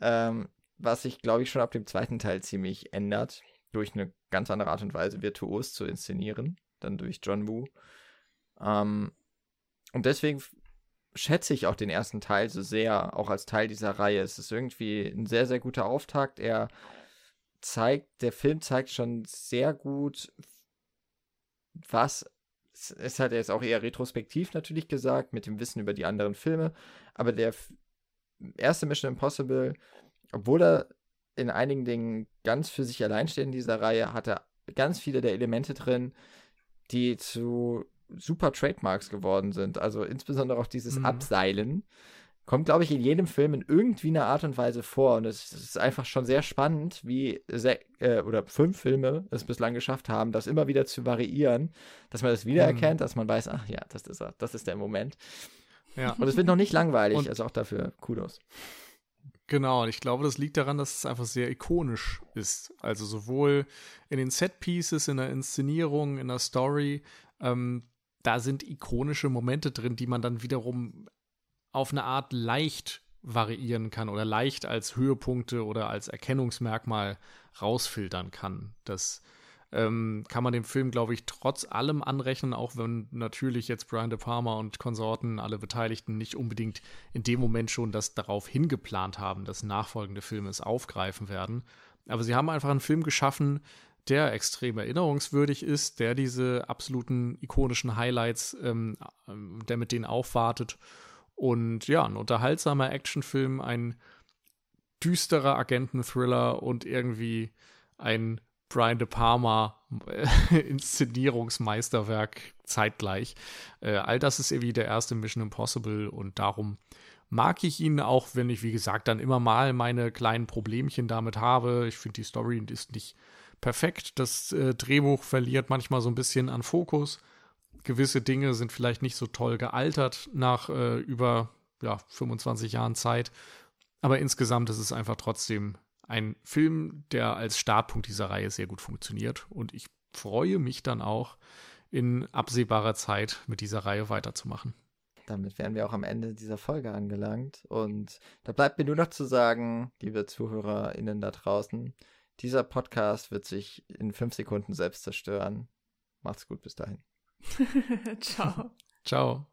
ähm, was sich, glaube ich, schon ab dem zweiten Teil ziemlich ändert, durch eine ganz andere Art und Weise virtuos zu inszenieren, dann durch John Woo. Ähm, und deswegen schätze ich auch den ersten Teil so sehr, auch als Teil dieser Reihe. Es ist irgendwie ein sehr, sehr guter Auftakt. Er zeigt, der Film zeigt schon sehr gut, was es ist halt jetzt auch eher retrospektiv natürlich gesagt, mit dem Wissen über die anderen Filme. Aber der erste Mission Impossible, obwohl er in einigen Dingen ganz für sich allein steht in dieser Reihe, hat er ganz viele der Elemente drin, die zu super Trademarks geworden sind. Also insbesondere auch dieses mhm. Abseilen kommt, glaube ich, in jedem Film in irgendwie einer Art und Weise vor. Und es ist einfach schon sehr spannend, wie äh, oder fünf Filme es bislang geschafft haben, das immer wieder zu variieren, dass man das wiedererkennt, mhm. dass man weiß, ach ja, das ist er, das ist der Moment. Ja. Und es wird noch nicht langweilig, und also auch dafür Kudos. Genau, und ich glaube, das liegt daran, dass es einfach sehr ikonisch ist. Also sowohl in den Set-Pieces, in der Inszenierung, in der Story, ähm, da sind ikonische Momente drin, die man dann wiederum auf eine Art leicht variieren kann oder leicht als Höhepunkte oder als Erkennungsmerkmal rausfiltern kann. Das ähm, kann man dem Film, glaube ich, trotz allem anrechnen, auch wenn natürlich jetzt Brian De Palma und Konsorten, alle Beteiligten, nicht unbedingt in dem Moment schon das darauf hingeplant haben, dass nachfolgende Filme es aufgreifen werden. Aber sie haben einfach einen Film geschaffen, der extrem erinnerungswürdig ist, der diese absoluten ikonischen Highlights, ähm, der mit denen aufwartet. Und ja, ein unterhaltsamer Actionfilm, ein düsterer Agenten-Thriller und irgendwie ein Brian De Palma äh, Inszenierungsmeisterwerk zeitgleich. Äh, all das ist irgendwie der erste Mission Impossible und darum mag ich ihn auch, wenn ich, wie gesagt, dann immer mal meine kleinen Problemchen damit habe. Ich finde, die Story ist nicht perfekt. Das äh, Drehbuch verliert manchmal so ein bisschen an Fokus. Gewisse Dinge sind vielleicht nicht so toll gealtert nach äh, über ja, 25 Jahren Zeit. Aber insgesamt ist es einfach trotzdem ein Film, der als Startpunkt dieser Reihe sehr gut funktioniert. Und ich freue mich dann auch, in absehbarer Zeit mit dieser Reihe weiterzumachen. Damit wären wir auch am Ende dieser Folge angelangt. Und da bleibt mir nur noch zu sagen, liebe ZuhörerInnen da draußen, dieser Podcast wird sich in fünf Sekunden selbst zerstören. Macht's gut bis dahin. Ciao. Ciao.